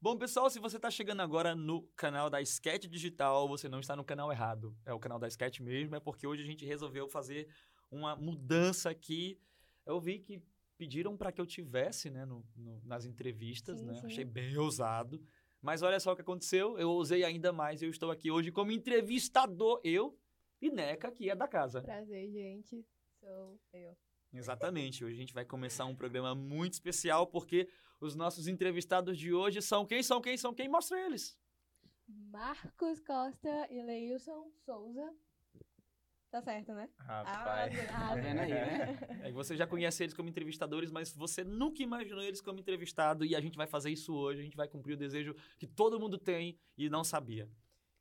Bom, pessoal, se você está chegando agora no canal da Sketch Digital, você não está no canal errado. É o canal da Sketch mesmo, é porque hoje a gente resolveu fazer uma mudança aqui. Eu vi que pediram para que eu tivesse, né, no, no, nas entrevistas, Sim, né? sim. Achei bem ousado. Mas olha só o que aconteceu, eu ousei ainda mais. Eu estou aqui hoje como entrevistador, eu e Neca, que é da casa. Prazer, gente. Sou eu. Exatamente. Hoje a gente vai começar um programa muito especial porque os nossos entrevistados de hoje são quem? São quem? São quem? Mostra eles. Marcos Costa e Leilson Souza. Tá certo, né? Rapaz. Ah, Tá vendo aí, né? É, você já conhece eles como entrevistadores, mas você nunca imaginou eles como entrevistado e a gente vai fazer isso hoje. A gente vai cumprir o desejo que todo mundo tem e não sabia.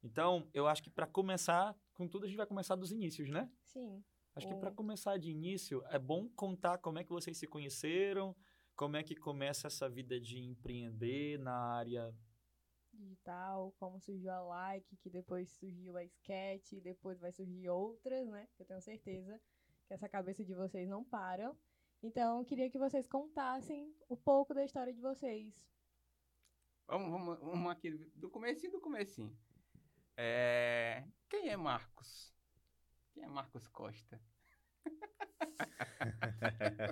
Então, eu acho que para começar, com tudo, a gente vai começar dos inícios, né? Sim. Acho que para começar de início, é bom contar como é que vocês se conheceram, como é que começa essa vida de empreender na área. Digital, como surgiu a Like, que depois surgiu a Sketch, e depois vai surgir outras, né? Eu tenho certeza que essa cabeça de vocês não para. Então, eu queria que vocês contassem um pouco da história de vocês. Vamos, vamos, vamos aqui do comecinho do comecinho. É, Quem é Marcos? Quem é Marcos Costa?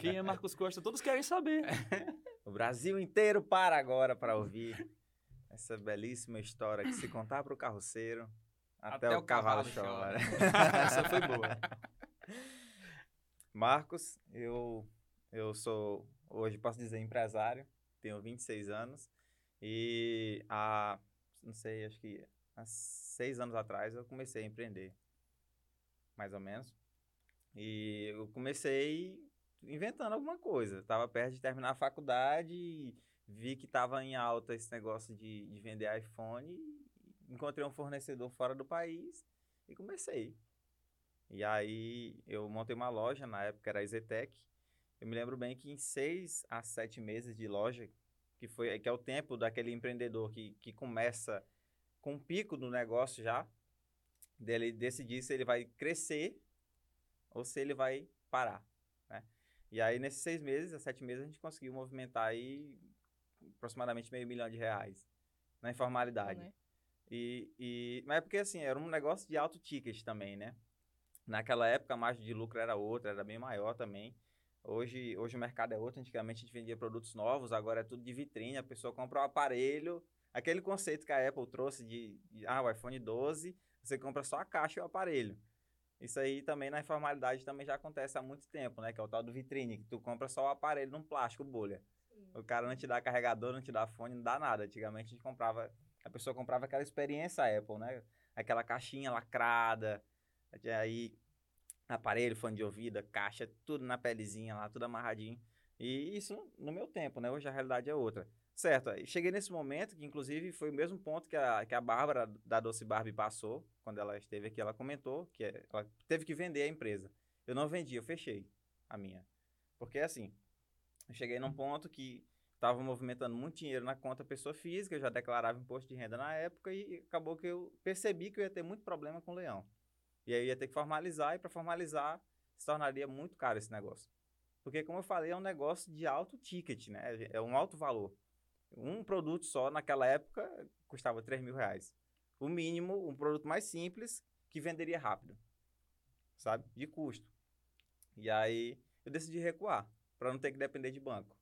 Quem é Marcos Costa? Todos querem saber. O Brasil inteiro para agora para ouvir essa belíssima história que se contar para o carroceiro, até, o, cavalo, chora. Essa foi boa. Marcos, eu, eu sou, hoje posso dizer, empresário, tenho 26 anos e há, não sei, acho que há seis anos atrás eu comecei a empreender, mais ou menos. E eu comecei inventando alguma coisa. Estava perto de terminar a faculdade vi que estava em alta esse negócio de, de vender iPhone. Encontrei um fornecedor fora do país e comecei. E aí eu montei uma loja, na época era a Zetec. Eu me lembro bem que em seis a sete meses de loja, que, foi, que é o tempo daquele empreendedor que, que começa com um pico do negócio já, dele decidir se ele vai crescer ou se ele vai parar, né? E aí, nesses seis meses, a sete meses, a gente conseguiu movimentar aí aproximadamente meio milhão de reais na informalidade. né? E, e, mas é porque, assim, era um negócio de alto ticket também, né? Naquela época, a margem de lucro era outra, era bem maior também. Hoje, hoje o mercado é outro. Antigamente, a gente vendia produtos novos, agora é tudo de vitrine. A pessoa compra um aparelho. Aquele conceito que a Apple trouxe de, de ah, o iPhone 12, você compra só a caixa e o aparelho. Isso aí também na informalidade também já acontece há muito tempo, né? Que é o tal do vitrine, que tu compra só o aparelho num plástico bolha. O cara não te dá carregador, não te dá fone, não dá nada. Antigamente a gente comprava, a pessoa comprava aquela experiência Apple, né? Aquela caixinha lacrada, aí aparelho, fone de ouvido, caixa, tudo na pelezinha lá, tudo amarradinho. E isso no meu tempo, né? Hoje a realidade é outra. Certo, cheguei nesse momento, que inclusive foi o mesmo ponto que a, que a Bárbara da Doce Barbie passou, quando ela esteve aqui, ela comentou que é- ela teve que vender a empresa. Eu não vendi, eu fechei a minha. Porque assim, eu cheguei num ponto que estava movimentando muito dinheiro na conta pessoa física, eu já declarava imposto de renda na época e acabou que eu percebi que eu ia ter muito problema com o leão. E aí eu ia ter que formalizar, e para formalizar se tornaria muito caro esse negócio. Porque, como eu falei, é um negócio de alto ticket, né? É um alto valor. Um produto só, naquela época, custava 3 mil reais. O mínimo, um produto mais simples, que venderia rápido. Sabe? De custo. E aí, eu decidi recuar, para não ter que depender de banco.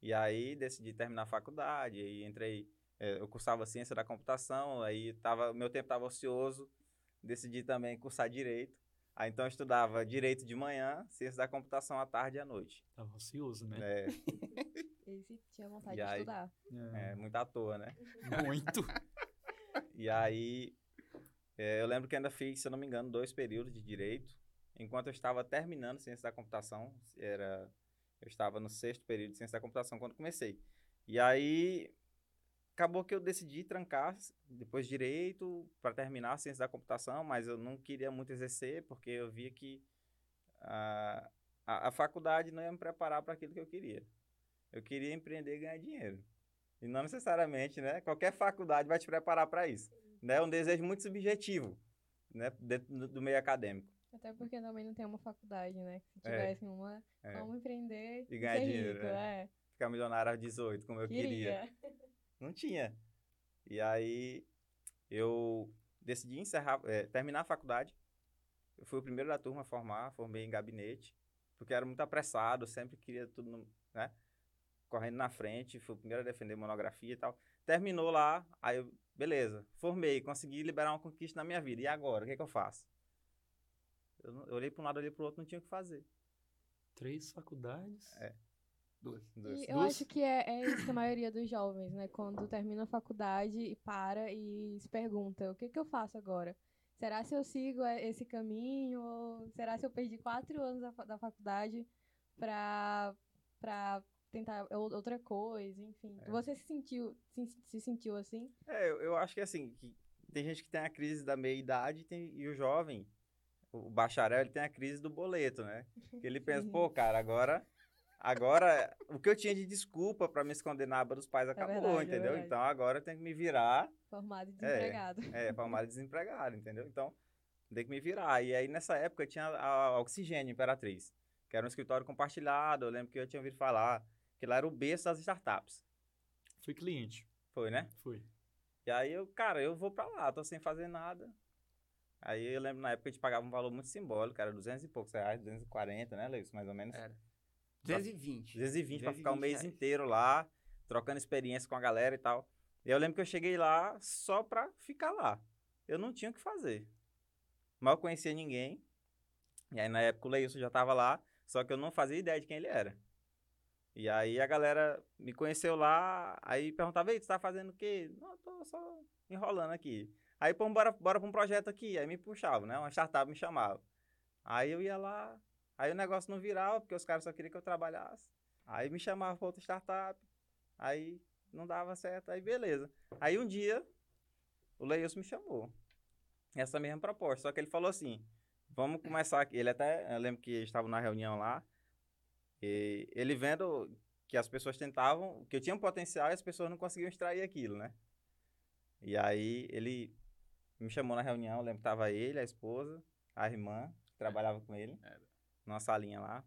E aí, decidi terminar a faculdade, aí entrei... eh, Eu cursava ciência da computação, aí tava, meu tempo estava ocioso, decidi também cursar direito. Aí, então, eu estudava direito de manhã, ciência da computação à tarde e à noite. Tava ansioso, né? É, Esse tinha vontade E de aí? estudar. é muito à toa, né? Muito. E aí, é, eu lembro que ainda fiz, se eu não me engano, dois períodos de direito. Enquanto eu estava terminando ciência da computação, era, eu estava no sexto período de ciência da computação quando comecei. E aí, acabou que eu decidi trancar depois direito para terminar a ciência da computação, mas eu não queria muito exercer porque eu via que a, a, a faculdade não ia me preparar para aquilo que eu queria. Eu queria empreender e ganhar dinheiro. E não necessariamente, né? Qualquer faculdade vai te preparar para isso. Né? É um desejo muito subjetivo, né? Dentro do, meio acadêmico. Até porque também não tem uma faculdade, né? Se É. tivesse uma, É. vamos empreender E ganhar dinheiro, rico, é. é. Ficar milionário aos 18, como eu queria. Queria. Não tinha. E aí eu decidi encerrar, é, terminar a faculdade. Eu fui o primeiro da turma a formar, formei em gabinete, porque era muito apressado, sempre queria tudo, no, né? Correndo na frente, fui o primeiro a defender monografia e tal. Terminou lá, aí eu, beleza, formei, consegui liberar uma conquista na minha vida. E agora, o que, é que eu faço? Eu, eu olhei para um lado, olhei para o outro, não tinha o que fazer. Três faculdades? É. Duas. Duas. E eu Duas? acho que é, é isso que a maioria dos jovens, né? Quando termina a faculdade e para e se pergunta, o que, que eu faço agora? Será se eu sigo eh, esse caminho? Ou será se eu perdi quatro anos da, da faculdade pra tentar ou- outra coisa? Enfim. É. Você se sentiu, se, se sentiu assim? É, eu, eu acho que assim, que tem gente que tem a crise da meia-idade e o jovem, o bacharel, ele tem a crise do boleto, né? Que ele pensa, pô, cara, agora, agora o que eu tinha de desculpa pra me esconder na aba dos pais acabou, verdade, é entendeu? verdade. então agora eu tenho que me virar, Formado e desempregado. é, formado e desempregado, entendeu? Então, tem que me virar. E aí, nessa época, tinha a, a Oxigênio Imperatriz, que era um escritório compartilhado, eu lembro que eu tinha ouvido falar, que lá era o berço das startups. Fui cliente. Foi, né? Fui. E aí eu, cara, eu vou pra lá, tô sem fazer nada. Aí eu lembro na época a gente pagava um valor muito simbólico, era 200 e poucos reais, 240, né, Leis? Mais ou menos. Era. 220. 220 pra ficar o 220 mês reais. inteiro lá, trocando experiência com a galera e tal. E eu lembro que eu cheguei lá só pra ficar lá. Eu não tinha o que fazer. Mal conhecia ninguém. E aí na época o Leilson já tava lá, só que eu não fazia ideia de quem ele era. E aí a galera me conheceu lá, aí perguntava, ei, tu tá fazendo o quê? Não, tô só enrolando aqui. Aí, pô, bora, bora pra um projeto aqui. Aí me puxava, né? Uma startup me chamava. Aí eu ia lá, aí o negócio não virava, porque os caras só queriam que eu trabalhasse. Aí me chamava pra outra startup. Aí não dava certo, aí beleza. Aí um dia, o Leilson me chamou. Essa mesma proposta, só que ele falou assim, vamos começar aqui. Ele até, eu lembro que estava na reunião lá, e ele vendo que as pessoas tentavam, que eu tinha um potencial e as pessoas não conseguiam extrair aquilo, né? E aí ele me chamou na reunião, eu lembro que tava ele, a esposa, a irmã, que trabalhava com ele, Era. numa salinha lá.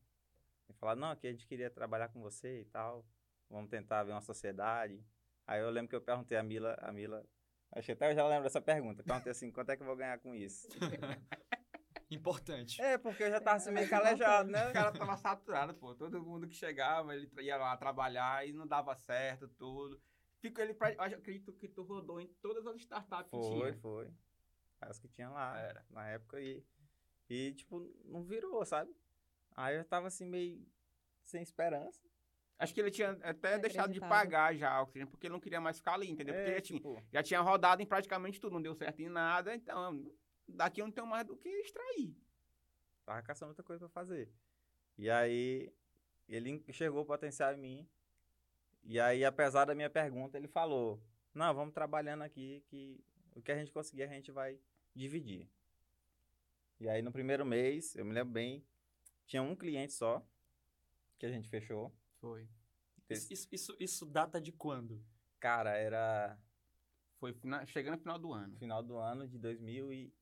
E falaram, não, que a gente queria trabalhar com você e tal, vamos tentar ver uma sociedade. Aí eu lembro que eu perguntei a Mila, a Mila, acho que até eu já lembro dessa pergunta, perguntei assim, quanto é que eu vou ganhar com isso? Importante. É, porque eu já tava assim É, meio é calejado, né? O cara tava saturado, pô. Todo mundo que chegava, ele ia lá trabalhar e não dava certo, tudo. Fico ele, pra- eu acredito que tu rodou em todas as startups que Foi, tinha. foi. As que tinha lá, Era. na época, e, e, tipo, não virou, sabe? Aí eu tava assim, meio sem esperança. Acho que ele tinha até deixado de pagar já porque ele não queria mais ficar ali, entendeu? Porque É, ele tinha- tipo, já tinha rodado em praticamente tudo, não deu certo em nada, então daqui eu não tenho mais do que extrair. tava caçando outra coisa pra fazer. E aí, ele enxergou o potencial em mim. E aí, apesar da minha pergunta, ele falou: Não, vamos trabalhando aqui, que o que a gente conseguir a gente vai dividir. E aí, no primeiro mês, eu me lembro bem, tinha um cliente só que a gente fechou. Foi. Isso, isso, isso, data de quando? Cara, era Foi fina- chegando no final do ano. no final do ano de 2016.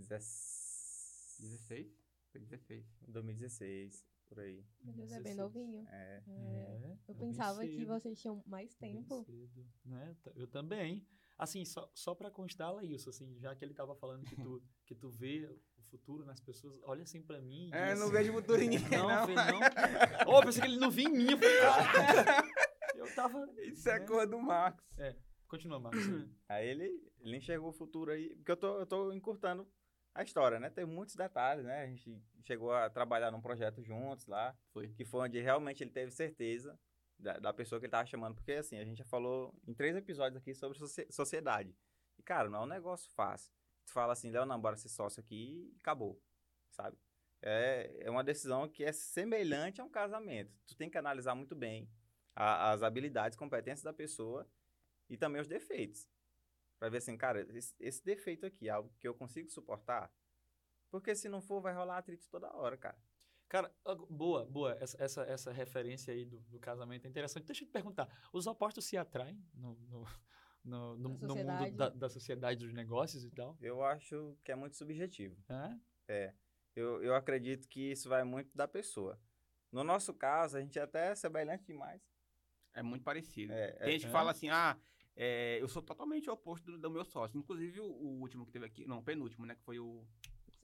16? Foi 16. 2016, por aí. Meu Deus, é bem 16. novinho. É. É. Eu é pensava que vocês tinham mais tempo. cedo, né? Eu também. Assim, só, só pra constar, isso assim, já que ele tava falando que tu, que tu vê o futuro nas pessoas, olha assim pra mim É, não assim, vejo futuro em ninguém, Não, não. falei, não. Eu pensei que ele não via em mim. Eu falei, cara. Eu tava. Isso é né? coisa do Marcos. Continua, Marcos. Aí ele, ele enxergou o futuro aí, porque eu tô, eu tô encurtando a história, né? Tem muitos detalhes, né? A gente chegou a trabalhar num projeto juntos lá, Foi. que foi onde realmente ele teve certeza da, da pessoa que ele tava chamando, porque assim, a gente já falou em três episódios aqui sobre socie- sociedade. E, cara, não é um negócio fácil. Tu fala assim, Léo, não, bora ser sócio aqui e acabou, sabe? É, é uma decisão que é semelhante a um casamento. Tu tem que analisar muito bem a- as habilidades, competências da pessoa e também os defeitos. Pra ver assim, cara, esse, esse defeito aqui é algo que eu consigo suportar? Porque se não for, vai rolar atrito toda hora, cara. Cara, boa, boa. Essa, essa, essa referência aí do, do casamento é interessante. Deixa eu te perguntar: os opostos se atraem no, no, no, no- no mundo da, da sociedade dos negócios e tal? Eu acho que é muito subjetivo. É? Eu, eu acredito que isso vai muito da pessoa. No nosso caso, a gente é até semelhante demais. É muito parecido. É, é- Tem gente que é? fala assim, ah, É, eu sou totalmente o oposto do, do meu sócio. Inclusive, o, o último que teve aqui, não, o penúltimo, né? Que foi o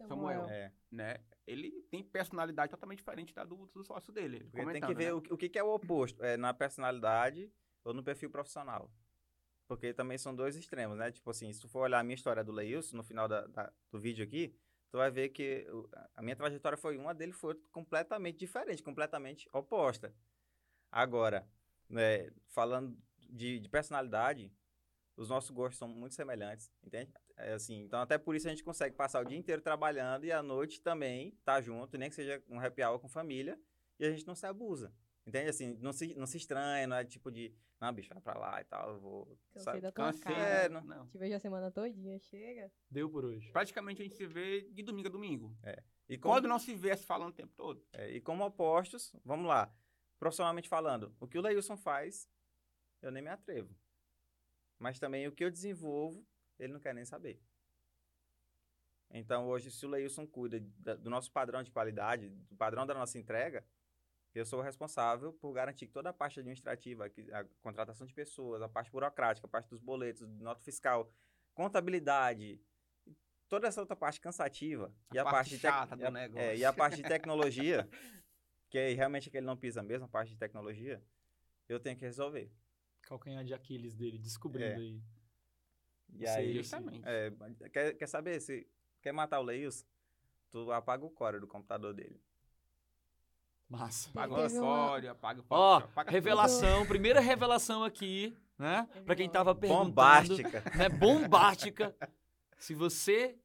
Samuel. É. né? Ele tem personalidade totalmente diferente da do, do sócio dele. tem que ver né? o, que- o que, que é o oposto. É na personalidade ou no perfil profissional. Porque também são dois extremos, né? Tipo assim, se tu for olhar a minha história do Leilson no final da- da- do vídeo aqui, tu vai ver que a minha trajetória foi uma, dele foi completamente diferente, completamente oposta. Agora, né, falando de, de personalidade, os nossos gostos são muito semelhantes, entende? É assim, então até por isso a gente consegue passar o dia inteiro trabalhando e à noite também tá junto, nem que seja um happy hour com família, e a gente não se abusa. Entende? Assim, não se, não se estranha, não é tipo de, não, bicho, vai pra lá e tal, eu vou. Cansei sabe? da tua Cansei, cara. É, não- não. Te vejo a semana todinha, chega. Deu por hoje. Praticamente a gente se vê de domingo a domingo. E como, Quando não se vê, se falando o tempo todo. é, e como opostos, vamos lá, profissionalmente falando, o que o Leilson faz, eu nem me atrevo. Mas também o que eu desenvolvo, ele não quer nem saber. Então, hoje, se o Leilson cuida da- do nosso padrão de qualidade, do padrão da nossa entrega, eu sou o responsável por garantir que toda a parte administrativa, a contratação de pessoas, a parte burocrática, a parte dos boletos, nota fiscal, contabilidade, toda essa outra parte cansativa A e a parte parte, chata do negócio. é, e a parte de tecnologia, que é realmente que ele não pisa mesmo, a parte de tecnologia, eu tenho que resolver. Calcanhar de Aquiles dele, descobrindo É. aí. E Sei, aí, Justamente. é, quer, quer saber se quer matar o Leilson? Tu apaga o core do computador dele. Massa. Paga o Teve uma- acólio, paga o Ó, paga tudo. revelação, primeira revelação aqui, né? Pra quem tava perguntando. Bombástica. Né? Bombástica. Se você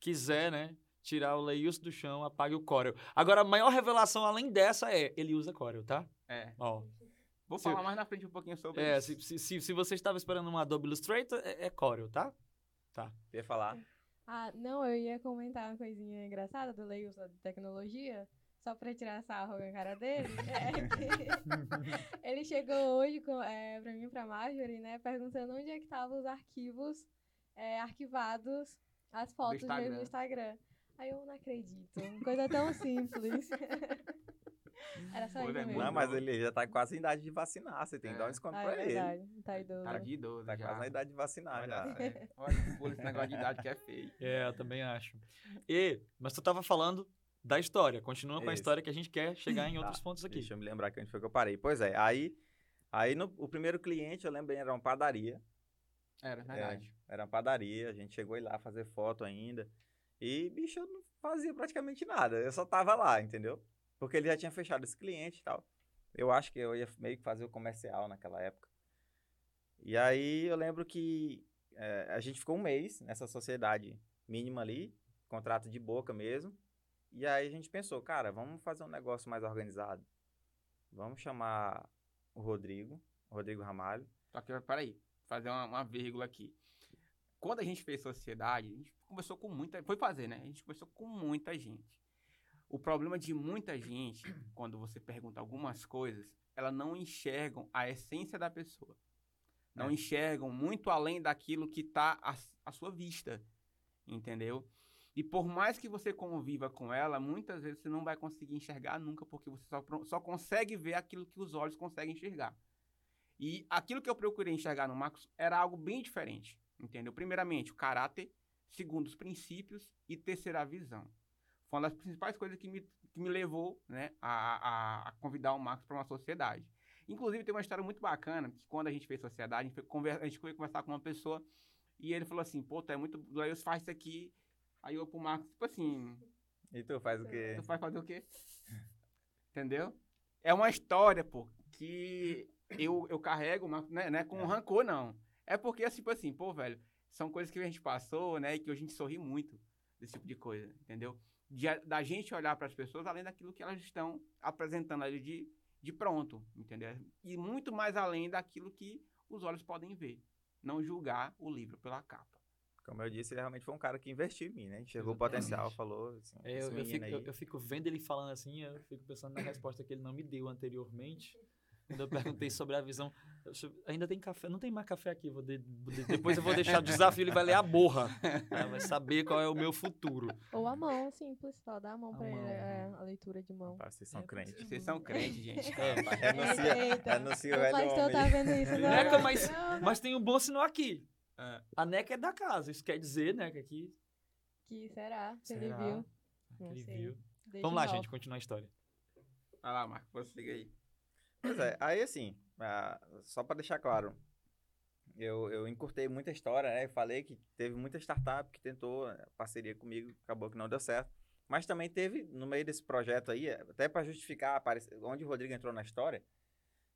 quiser, né? Tirar o Leilson do chão, apague o Corel. Agora, a maior revelação além dessa é, ele usa Corel, tá? É. Ó, Vou Se- falar mais na frente um pouquinho sobre é, isso. se, se, se, você estava esperando um Adobe Illustrator, é, é Corel, tá? Quer falar? Ah, não, eu ia comentar uma coisinha engraçada do Leilson de tecnologia, só pra tirar sarro com a cara dele. É que ele chegou hoje com, é, pra mim e pra Marjorie, né, perguntando onde é que estavam os arquivos é, arquivados, as fotos mesmo Instagram. no Instagram. Aí eu não acredito, uma coisa tão simples. Era só Pô, isso velho, mesmo. Não, mas ele já tá quase em idade de vacinar. Você tem que dar um É. desconto Ah, pra é ele. verdade, tá idoso. Cara de idoso Tá já. quase na idade de vacinar Olha, já. é. Olha, esse negócio de idade que é feio. É, eu também acho. E, mas tu tava falando da história. Continua com a história que a gente quer chegar em outros Tá, pontos aqui. Deixa eu me lembrar que onde foi que eu parei. Pois é, aí, aí no, o primeiro cliente, eu lembrei, era uma padaria. Era, verdade. Era uma padaria, a gente chegou lá fazer foto ainda. E, bicho, eu não fazia praticamente nada. Eu só tava lá, entendeu? Porque ele já tinha fechado esse cliente e tal. Eu acho que eu ia meio que fazer o comercial naquela época. E aí eu lembro que eh, a gente ficou um mês nessa sociedade mínima ali, contrato de boca mesmo. E aí a gente pensou, cara, vamos fazer um negócio mais organizado. Vamos chamar o Rodrigo, o Rodrigo Ramalho. Só que, peraí, fazer uma, uma vírgula aqui. Quando a gente fez sociedade, a gente conversou com muita... Foi fazer, né? A gente conversou com muita gente. O problema de muita gente, quando você pergunta algumas coisas, elas não enxergam a essência da pessoa. Não É. enxergam muito além daquilo que está à, à sua vista. Entendeu? E por mais que você conviva com ela, muitas vezes você não vai conseguir enxergar nunca, porque você só, só consegue ver aquilo que os olhos conseguem enxergar. E aquilo que eu procurei enxergar no Marcos era algo bem diferente, entendeu? Primeiramente, o caráter, segundo, os princípios e terceira, a visão. Foi uma das principais coisas que me, que me levou né, a, a- a convidar o Marcos para uma sociedade. Inclusive, tem uma história muito bacana, que quando a gente fez sociedade, a gente foi, conver- a gente foi conversar com uma pessoa e ele falou assim, pô, tu é muito... Aí eu faço isso aqui... Aí eu pro Marcos, tipo assim, E tu faz o quê? Tu vai fazer o quê? Entendeu? É uma história, pô, que eu, eu carrego, mas não é, não é com É. rancor, não. É porque, tipo assim, pô, velho, são coisas que a gente passou, né, e que hoje a gente sorri muito desse tipo de coisa, entendeu? De, a- da gente olhar para as pessoas além daquilo que elas estão apresentando ali de, de pronto, entendeu? E muito mais além daquilo que os olhos podem ver. Não julgar o livro pela capa. Como eu disse, ele realmente foi um cara que investiu em mim, né? Enxergou o potencial, falou assim, É, eu, eu, fico, aí. eu, eu fico vendo ele falando assim, eu fico pensando na resposta que ele não me deu anteriormente. Quando eu perguntei sobre a visão. Ainda tem café? Não tem mais café aqui. vou de- depois eu vou deixar o desafio, ele vai ler a borra. né, vai saber qual é o meu futuro. Ou a mão, simples, só dá a mão A pra ele, mão. é, a leitura de mão. Vocês são É, crentes. Vocês são crentes, gente. É, Renuncia, Eita, renuncia o velho pastor homem. tá vendo isso agora. Neca, mas, Não, mas tem um bom sinal aqui. É. A NECA é da casa. Isso quer dizer, né, que aqui. Que será? Se ele viu. Ele viu. Vamos lá, gente, continuar a história. Vai lá, Marco, prossiga aí. Pois é, aí assim, ah, só para deixar claro, eu, eu encurtei muita história, né? Eu falei que teve muita startup que tentou né, parceria comigo, acabou que não deu certo. Mas também teve, no meio desse projeto aí, até para justificar onde o Rodrigo entrou na história,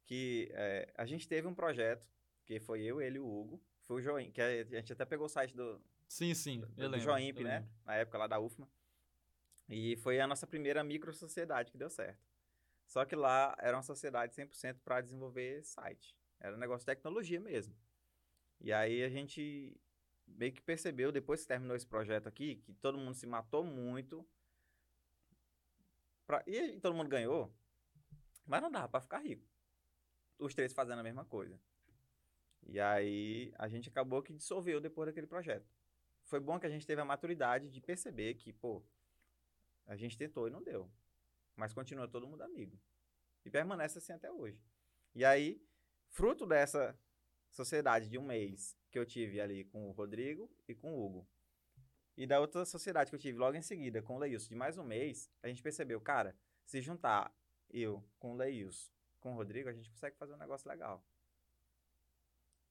que eh, a gente teve um projeto, que foi eu, ele e o Hugo, foi o Joim, que a a gente até pegou o site do, Sim, sim. do, Eu do lembro. Joimp, né? lembro. Na época lá da UFMA. E foi a nossa primeira micro sociedade que deu certo. Só que lá era uma sociedade 100% para desenvolver site. Era um negócio de tecnologia mesmo. E aí a gente meio que percebeu, depois que terminou esse projeto aqui, que todo mundo se matou muito. pra- E todo mundo ganhou. Mas não dava para ficar rico. Os três fazendo a mesma coisa. E aí a gente acabou que dissolveu depois daquele projeto foi bom que a gente teve a maturidade de perceber que, pô, a gente tentou e não deu. Mas continua todo mundo amigo. E permanece assim até hoje. E aí, fruto dessa sociedade de um mês que eu tive ali com o Rodrigo e com o Hugo, e da outra sociedade que eu tive logo em seguida com o Leilson de mais um mês, a gente percebeu, cara, se juntar eu com o Leilson, com o Rodrigo, a gente consegue fazer um negócio legal.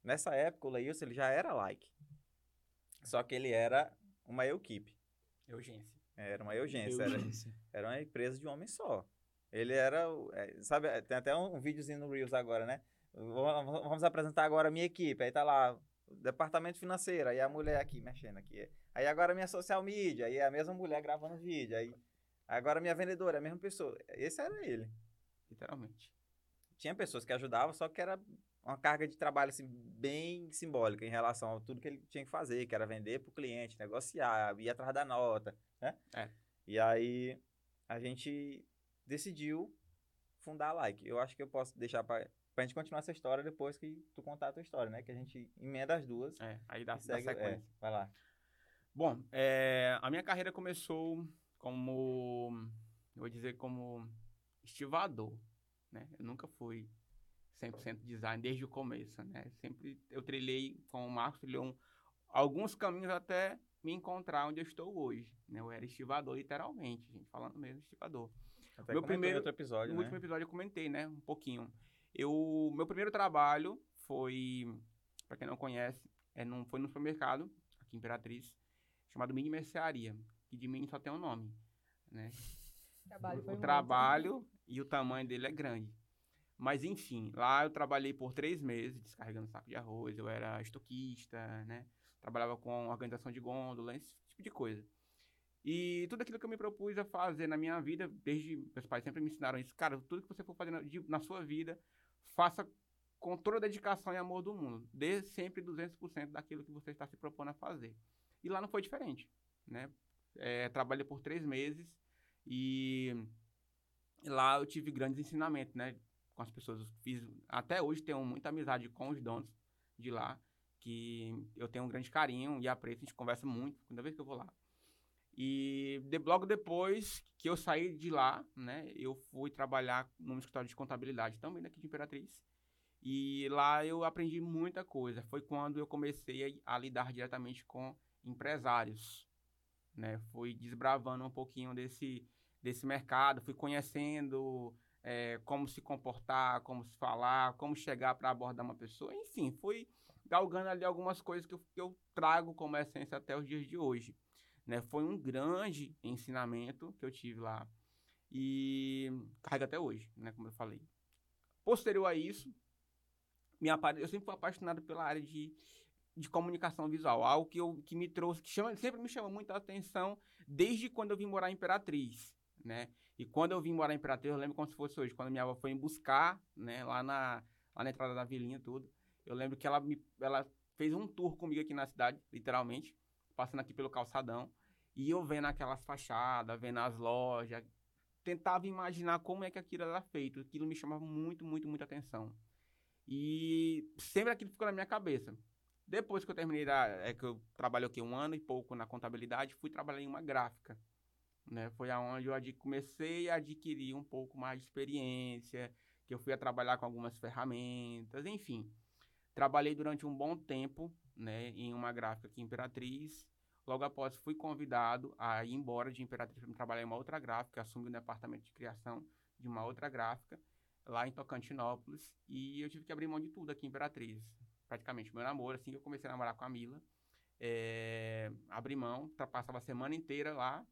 Nessa época, o Leilson ele já era like. Só que ele era uma equipe. Urgência. Era uma urgência. Era, era uma empresa de um homem só. Ele era. é, sabe, tem até um, videozinho no Reels agora, né? Vamos apresentar agora a minha equipe. Aí tá lá, departamento financeiro, aí a mulher aqui mexendo aqui. Aí agora a minha social media, aí a mesma mulher gravando vídeo. Aí agora a minha vendedora, a mesma pessoa. Esse era ele. Literalmente. Tinha pessoas que ajudavam, só que era uma carga de trabalho assim, bem simbólica em relação a tudo que ele tinha que fazer, que era vender para o cliente, negociar, ir atrás da nota, né? É. E aí a gente decidiu fundar a Like. Eu acho que eu posso deixar para a gente continuar essa história depois que tu contar a tua história, né? Que a gente emenda as duas É, aí dá, e dá segue. É, sequência. vai lá. Bom, é, a minha carreira começou como, eu vou dizer, como estivador, né? Eu nunca fui 100% design desde o começo, né? Sempre eu trilhei, com o Marcos, trilhou um- alguns caminhos até me encontrar onde eu estou hoje, né? Eu era estivador, literalmente, gente, falando mesmo, estivador. Até Meu primeiro- outro episódio, No né? último episódio eu comentei, né? Um pouquinho. Eu, meu primeiro trabalho foi, para quem não conhece, é num, foi no supermercado, aqui em Imperatriz, chamado Mini Mercearia, que de mini só tem um nome, né? O trabalho foi o muito. trabalho e o tamanho dele é grande. Mas enfim, lá eu trabalhei por três meses descarregando saco de arroz, eu era estoquista, né? Trabalhava com organização de gôndola, esse tipo de coisa. E tudo aquilo que eu me propus a fazer na minha vida, desde meus pais sempre me ensinaram isso, cara, tudo que você for fazer na, de- na sua vida, faça com toda a dedicação e amor do mundo. Dê sempre 200% daquilo que você está se propondo a fazer. E lá não foi diferente, né? É, trabalhei por três meses e lá eu tive grandes ensinamentos, né? Com as pessoas. Fiz, até hoje tenho muita amizade com os donos de lá, que eu tenho um grande carinho e apreço, a gente conversa muito toda vez que eu vou lá. E de- logo depois que eu saí de lá, né, eu fui trabalhar num escritório de contabilidade também daqui de Imperatriz. E lá eu aprendi muita coisa. Foi quando eu comecei a, a lidar diretamente com empresários, né? Fui desbravando um pouquinho desse desse mercado, fui conhecendo eh, como se comportar, como se falar, como chegar para abordar uma pessoa, enfim, fui galgando ali algumas coisas que eu, que eu trago como essência até os dias de hoje. Né? Foi um grande ensinamento que eu tive lá e carrega até hoje, né? como eu falei. Posterior a isso, me apa- eu sempre fui apaixonado pela área de, de comunicação visual, algo que, eu, que me trouxe, que chama, sempre me chamou muita atenção desde quando eu vim morar em Imperatriz, né? E quando eu vim morar em Imperatriz, eu lembro como se fosse hoje, quando minha avó foi me buscar, né, lá na, lá na entrada da vilinha tudo, eu lembro que ela, me, ela fez um tour comigo aqui na cidade, literalmente, passando aqui pelo calçadão, e eu vendo aquelas fachadas, vendo as lojas, tentava imaginar como é que aquilo era feito. Aquilo me chamava muito, muito, muita atenção. E sempre aquilo ficou na minha cabeça. Depois que eu terminei da, é que eu trabalhei aqui um ano e pouco na contabilidade, fui trabalhar em uma gráfica, né? Foi aonde eu comecei a adquirir um pouco mais de experiência, que eu fui a trabalhar com algumas ferramentas, enfim. Trabalhei durante um bom tempo, né, em uma gráfica aqui em Imperatriz. Logo após fui convidado a ir embora de Imperatriz para trabalhar em uma outra gráfica, assumi o departamento de criação de uma outra gráfica lá em Tocantinópolis e eu tive que abrir mão de tudo aqui em Imperatriz. Praticamente meu namoro, assim que eu comecei a namorar com a Mila, é, abri mão, passava a semana inteira lá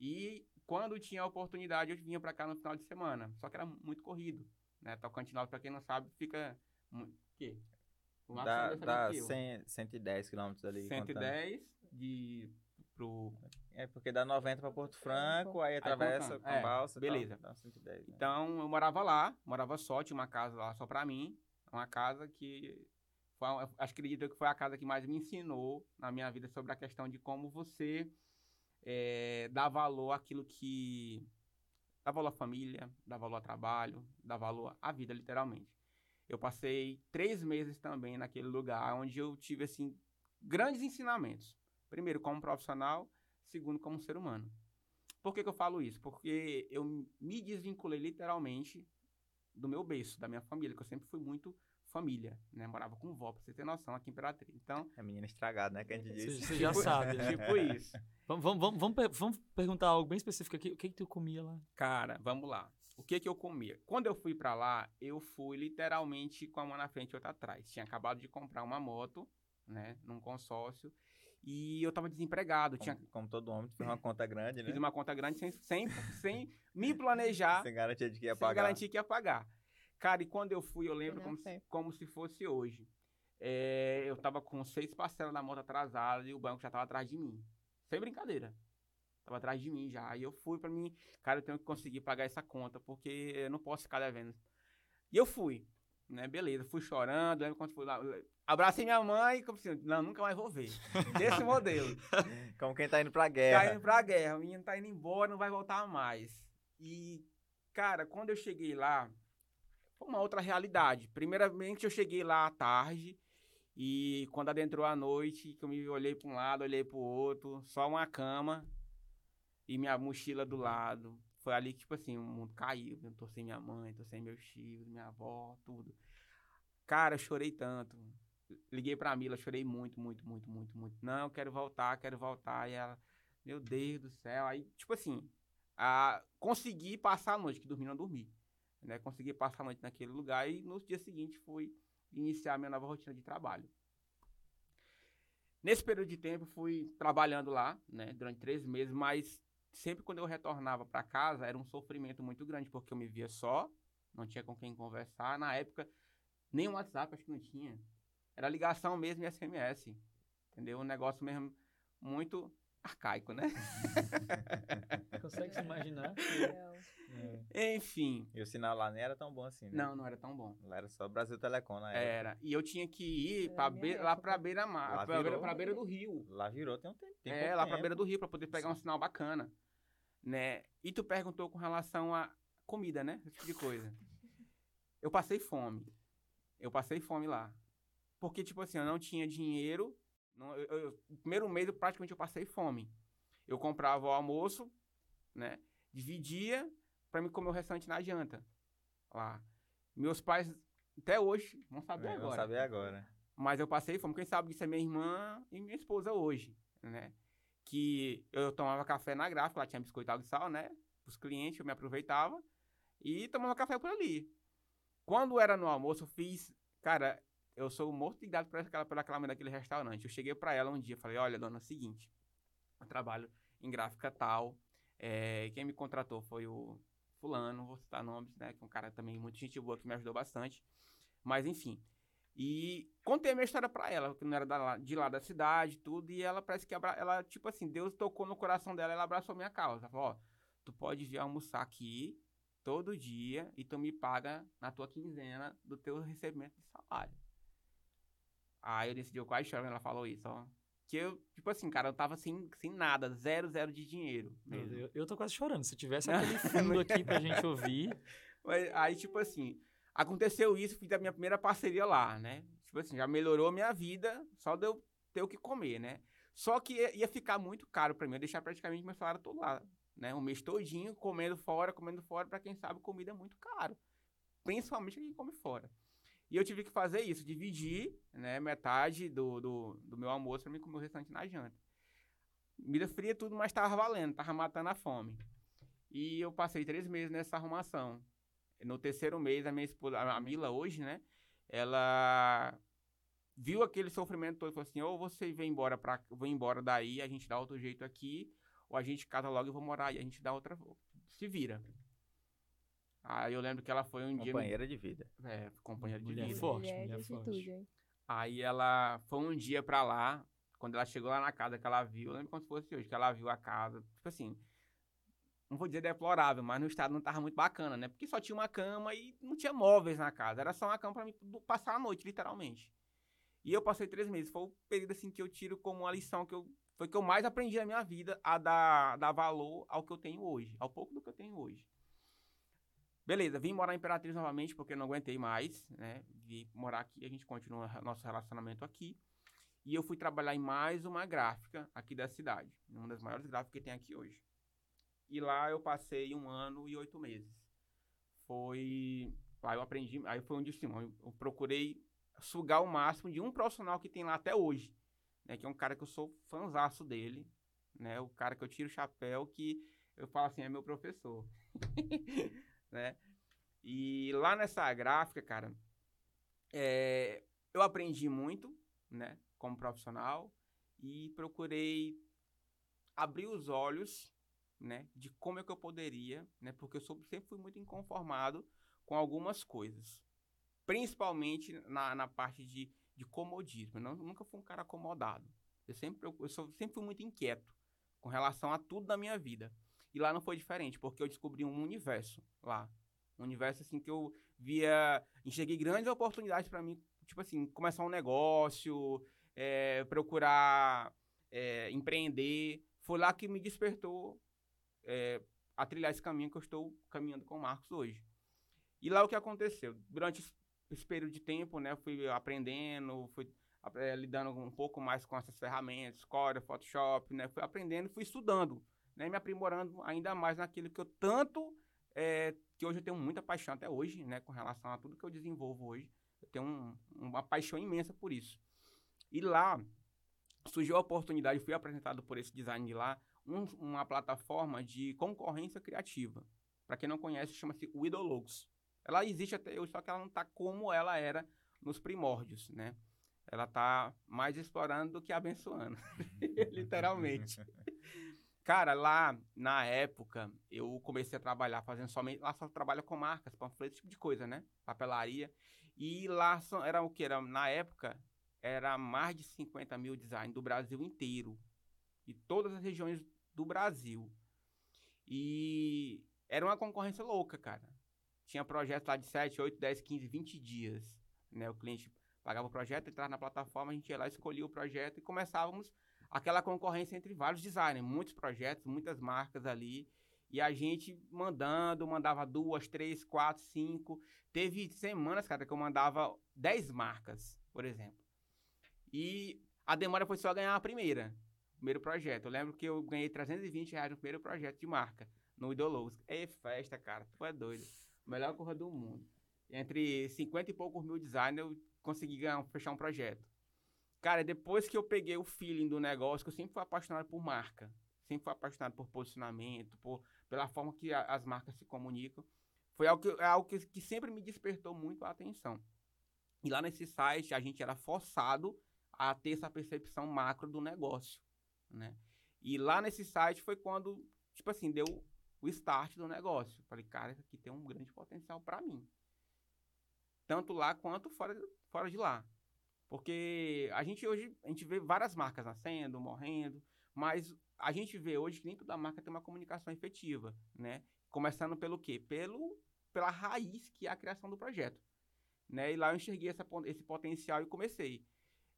e quando tinha a oportunidade eu vinha para cá no final de semana, só que era muito corrido, né? Tocantinópolis, para quem não sabe, fica que dá, dá 100, 110 quilômetros ali. 110 contando. de pro é porque dá 90 para Porto Franco, aí atravessa aí, com a é, balsa, beleza. Tal, dá 110, né? Então eu morava lá, morava só, tinha uma casa lá só para mim, uma casa que foi, acho que acredito que foi a casa que mais me ensinou na minha vida sobre a questão de como você é, dá valor àquilo que dá valor à família, dá valor ao trabalho, dá valor à vida, literalmente. Eu passei três meses também naquele lugar onde eu tive, assim, grandes ensinamentos. Primeiro, como profissional, segundo, como ser humano. Por que, que eu falo isso? Porque eu me desvinculei literalmente do meu berço, da minha família, que eu sempre fui muito família, né? Morava com vó, pra você ter noção, aqui em Imperatriz. Então... É menina estragada, né? Que a gente disse. Você já sabe. Né? tipo isso. Vamos, vamos, vamos, vamos, perguntar algo bem específico aqui. O que que tu comia lá? Cara, vamos lá. O que que eu comia? Quando eu fui para lá, eu fui literalmente com a mão na frente e outra atrás. Tinha acabado de comprar uma moto, né? Num consórcio. E eu tava desempregado. Como, tinha... como todo homem, fiz uma conta grande, né? Fiz uma conta grande sem, sem, sem me planejar. sem garantia de que ia sem pagar. Sem garantia que ia pagar. Cara, e quando eu fui, eu lembro como se, como se fosse hoje. É, eu tava com seis parcelas na moto atrasada e o banco já tava atrás de mim. Sem brincadeira. Tava atrás de mim já. E eu fui para mim, cara, eu tenho que conseguir pagar essa conta, porque eu não posso ficar devendo. E eu fui, né? Beleza, fui chorando, lembro quando fui lá. Abracei minha mãe, como assim, não, nunca mais vou ver. Desse modelo. Como quem tá indo pra guerra. Tá indo pra guerra, o menino tá indo embora, não vai voltar mais. E, cara, quando eu cheguei lá, foi uma outra realidade. Primeiramente, eu cheguei lá à tarde, e quando adentrou a noite, que eu me olhei para um lado, olhei para o outro, só uma cama, e minha mochila do lado. Foi ali que, tipo assim, o mundo caiu. Eu tô sem minha mãe, tô sem meus tios, minha avó, tudo. Cara, eu chorei tanto. Liguei pra Mila, chorei muito, muito, muito, muito, muito. Não, quero voltar, quero voltar. E ela, meu Deus do céu. Aí, tipo assim, a, consegui passar a noite, que dormi não dormi. Né? Consegui passar a noite naquele lugar e no dia seguinte fui iniciar minha nova rotina de trabalho. Nesse período de tempo, fui trabalhando lá, né, durante três meses, mas sempre quando eu retornava para casa era um sofrimento muito grande, porque eu me via só, não tinha com quem conversar. Na época, nem o WhatsApp acho que não tinha. Era ligação mesmo e SMS. Entendeu? Um negócio mesmo muito arcaico, né? Consegue se imaginar? É. Enfim. E o sinal lá nem era tão bom assim, né? Não, não era tão bom. Lá era só Brasil Telecom na época. Era. E eu tinha que ir pra be lá pra beira-mar, pra, beira, pra beira do rio. Lá virou tem um tempo. Tem é, lá tempo. pra beira do rio, pra poder pegar Sim. um sinal bacana. Né? E tu perguntou com relação a comida, né? Esse tipo de coisa. eu passei fome. Eu passei fome lá. Porque, tipo assim, eu não tinha dinheiro não, eu, eu, no primeiro mês, eu, praticamente, eu passei fome. Eu comprava o almoço, né? Dividia para me comer o restante na janta. Lá. Meus pais, até hoje, não saber é, agora. Não saber agora. Mas eu passei fome. Quem sabe isso é minha irmã e minha esposa hoje, né? Que eu tomava café na gráfica, lá tinha biscoito de sal, né? Os clientes, eu me aproveitava e tomava café por ali. Quando era no almoço, eu fiz... Cara, eu sou morto de por aquela, por aquela daquele restaurante. Eu cheguei para ela um dia, falei, olha, dona, é o seguinte, eu trabalho em gráfica tal, é, quem me contratou foi o fulano, vou citar nomes, né, que é um cara também muito gente boa, que me ajudou bastante, mas enfim. E contei a minha história para ela, que não era da, de lá da cidade, tudo, e ela parece que, abra, ela, tipo assim, Deus tocou no coração dela, ela abraçou a minha causa, falou, ó, tu pode vir almoçar aqui todo dia e tu me paga na tua quinzena do teu recebimento de salário. Aí eu decidi, eu quase chorando, ela falou isso, ó. Que eu, tipo assim, cara, eu tava sem, sem nada, zero, zero de dinheiro. Mesmo. Deus, eu tô quase chorando. Se tivesse aquele fundo aqui pra gente ouvir. Mas aí, tipo assim, aconteceu isso, fiz a minha primeira parceria lá, né? Tipo assim, já melhorou a minha vida, só de eu ter o que comer, né? Só que ia, ia ficar muito caro pra mim, eu deixar praticamente meu salário todo lá, né? Um mês todinho, comendo fora, comendo fora, pra quem sabe, comida é muito caro. Principalmente quem come fora. E eu tive que fazer isso, dividir, né, metade do, do, do meu almoço pra mim comer o restante na janta. Comida fria tudo, mas tava valendo, tava matando a fome. E eu passei três meses nessa arrumação. No terceiro mês, a minha esposa, a Mila hoje, né? Ela viu aquele sofrimento todo e falou assim: ou você vem embora para vou embora daí, a gente dá outro jeito aqui, ou a gente casa logo e vou morar aí, a gente dá outra. Se vira. Aí eu lembro que ela foi um dia. Companheira de vida. É, companheira de Mulher vida. forte, Mulher de mulher forte. hein? Aí ela foi um dia pra lá, quando ela chegou lá na casa que ela viu, eu lembro como se fosse hoje, que ela viu a casa, tipo assim, não vou dizer deplorável, mas no estado não tava muito bacana, né? Porque só tinha uma cama e não tinha móveis na casa, era só uma cama pra mim passar a noite, literalmente. E eu passei três meses, foi o período assim que eu tiro como uma lição que eu, foi que eu mais aprendi na minha vida a dar, dar valor ao que eu tenho hoje, ao pouco do que eu tenho hoje. Beleza, vim morar em Imperatriz novamente porque não aguentei mais, né? Vim morar aqui, a gente continua nosso relacionamento aqui. E eu fui trabalhar em mais uma gráfica aqui da cidade, uma das maiores gráficas que tem aqui hoje. E lá eu passei um ano e oito meses. Foi. Aí eu aprendi, aí foi onde assim, eu procurei sugar o máximo de um profissional que tem lá até hoje, né? Que é um cara que eu sou fãzaço dele, né? O cara que eu tiro o chapéu, que eu falo assim, é meu professor, né? E lá nessa gráfica, cara, é, eu aprendi muito, né? Como profissional e procurei abrir os olhos, né? De como é que eu poderia, né? Porque eu sempre fui muito inconformado com algumas coisas. Principalmente na, na parte de, de comodismo. Eu não, nunca fui um cara acomodado. Eu sempre, eu, sou- sempre fui muito inquieto com relação a tudo da minha vida. E lá não foi diferente, porque eu descobri um universo lá. Um universo assim que eu via, enxerguei grandes oportunidades para mim, tipo assim, começar um negócio, é, procurar é, empreender. Foi lá que me despertou é, a trilhar esse caminho que eu estou caminhando com o Marcos hoje. E lá o que aconteceu? Durante esse- período de tempo, né, fui aprendendo, fui eh, lidando um pouco mais com essas ferramentas, Corel, Photoshop, né, fui aprendendo, fui estudando, né, me aprimorando ainda mais naquilo que eu tanto, eh, que hoje eu tenho muita paixão até hoje, né, com relação a tudo que eu desenvolvo hoje, eu tenho um- uma paixão imensa por isso. E lá surgiu a oportunidade, fui apresentado por esse design de lá, um- uma plataforma de concorrência criativa. Para quem não conhece, chama-se Widologos. Ela existe até hoje, só que ela não está como ela era nos primórdios, né? Ela está mais explorando do que abençoando, literalmente. Cara, lá na época, eu comecei a trabalhar fazendo somente. Lá só trabalha com marcas, panfletos, tipo de coisa, né? Papelaria. E lá era o que? Era, na época, era mais de 50 mil designs do Brasil inteiro. E todas as regiões do Brasil. E era uma concorrência louca, cara. Tinha projetos lá de 7, 8, 10, 15, 20 dias. Né? O cliente pagava o projeto, entrava na plataforma, a gente ia lá, escolhia o projeto e começávamos aquela concorrência entre vários designers, muitos projetos, muitas marcas ali. E a gente mandando, mandava duas, três, quatro, cinco. Teve semanas, cara, que eu mandava 10 marcas, por exemplo. E a demora foi só ganhar a primeira, o primeiro projeto. Eu lembro que eu ganhei 320 reais no primeiro projeto de marca, no Idologos. É festa, cara, tu é doido. Melhor corra do mundo. Entre 50 e poucos mil designers, eu consegui ganhar, fechar um projeto. Cara, depois que eu peguei o feeling do negócio, que eu sempre fui apaixonado por marca, sempre fui apaixonado por posicionamento, por, pela forma que a- as marcas se comunicam, foi algo, que, é algo que, que sempre me despertou muito a atenção. E lá nesse site, a gente era forçado a ter essa percepção macro do negócio, né? E lá nesse site foi quando, tipo assim, deu o start do negócio. Falei, cara, isso aqui tem um grande potencial para mim. Tanto lá quanto fora, fora de lá. Porque a gente hoje, a gente vê várias marcas nascendo, morrendo, mas a gente vê hoje que nem toda marca tem uma comunicação efetiva, né? Começando pelo quê? Pelo, pela raiz que é a criação do projeto. Né? E lá eu enxerguei essa, esse potencial e comecei.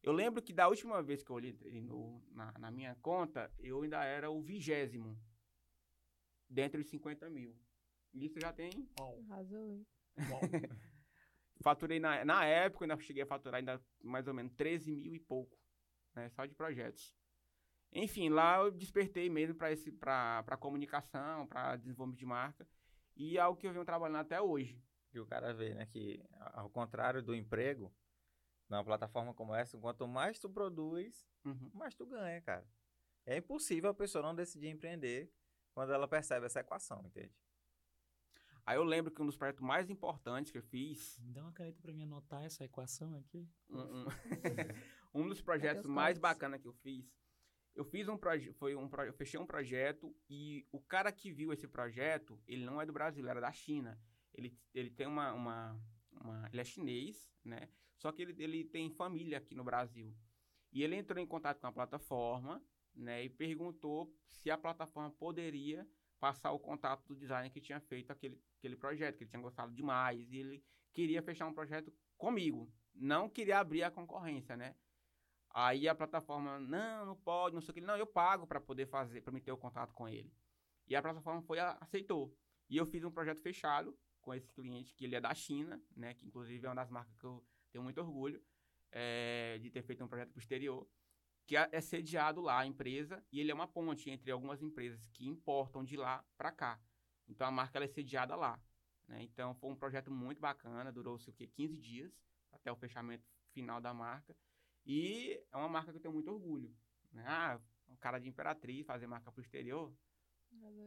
Eu lembro que da última vez que eu olhei no, na, na minha conta, eu ainda era o vigésimo dentre os 50 mil. Isso já tem. Arrasou, hein? Faturei na, na época, ainda cheguei a faturar ainda mais ou menos 13 mil e pouco, né? Só de projetos. Enfim, lá eu despertei mesmo para comunicação, para desenvolvimento de marca. E é algo que eu venho trabalhando até hoje. E o cara vê, né, que ao contrário do emprego, numa plataforma como essa, quanto mais tu produz, Uhum. mais tu ganha, cara. É impossível a pessoa não decidir empreender quando ela percebe essa equação, entende? Aí eu lembro que um dos projetos mais importantes que eu fiz, Dá uma caneta pra mim anotar essa equação aqui. um, um, um dos projetos os mais bacanas que eu fiz, eu fiz um projeto, foi um proje- eu fechei um projeto e o cara que viu esse projeto, ele não é do Brasil, ele era da China. Ele, ele tem uma, uma, uma- ele é chinês, né? Só que ele, ele tem família aqui no Brasil. E ele entrou em contato com a plataforma, né? E perguntou se a plataforma poderia passar o contato do designer que tinha feito aquele, aquele projeto, que ele tinha gostado demais. E ele queria fechar um projeto comigo. Não queria abrir a concorrência, né? Aí a plataforma, não, não pode, não sei o que. Não, eu pago para poder fazer, para me ter o contato com ele. E a plataforma foi, aceitou. E eu fiz um projeto fechado com esse cliente, que ele é da China, né? Que inclusive é uma das marcas que eu tenho muito orgulho eh, de ter feito um projeto pro exterior. Que é é sediado lá a empresa e ele é uma ponte entre algumas empresas que importam de lá para cá. Então a marca ela é sediada lá. né? Então foi um projeto muito bacana, durou-se o quê? 15 dias até o fechamento final da marca. E é uma marca que eu tenho muito orgulho. Né? Ah, um cara de Imperatriz fazer marca pro exterior.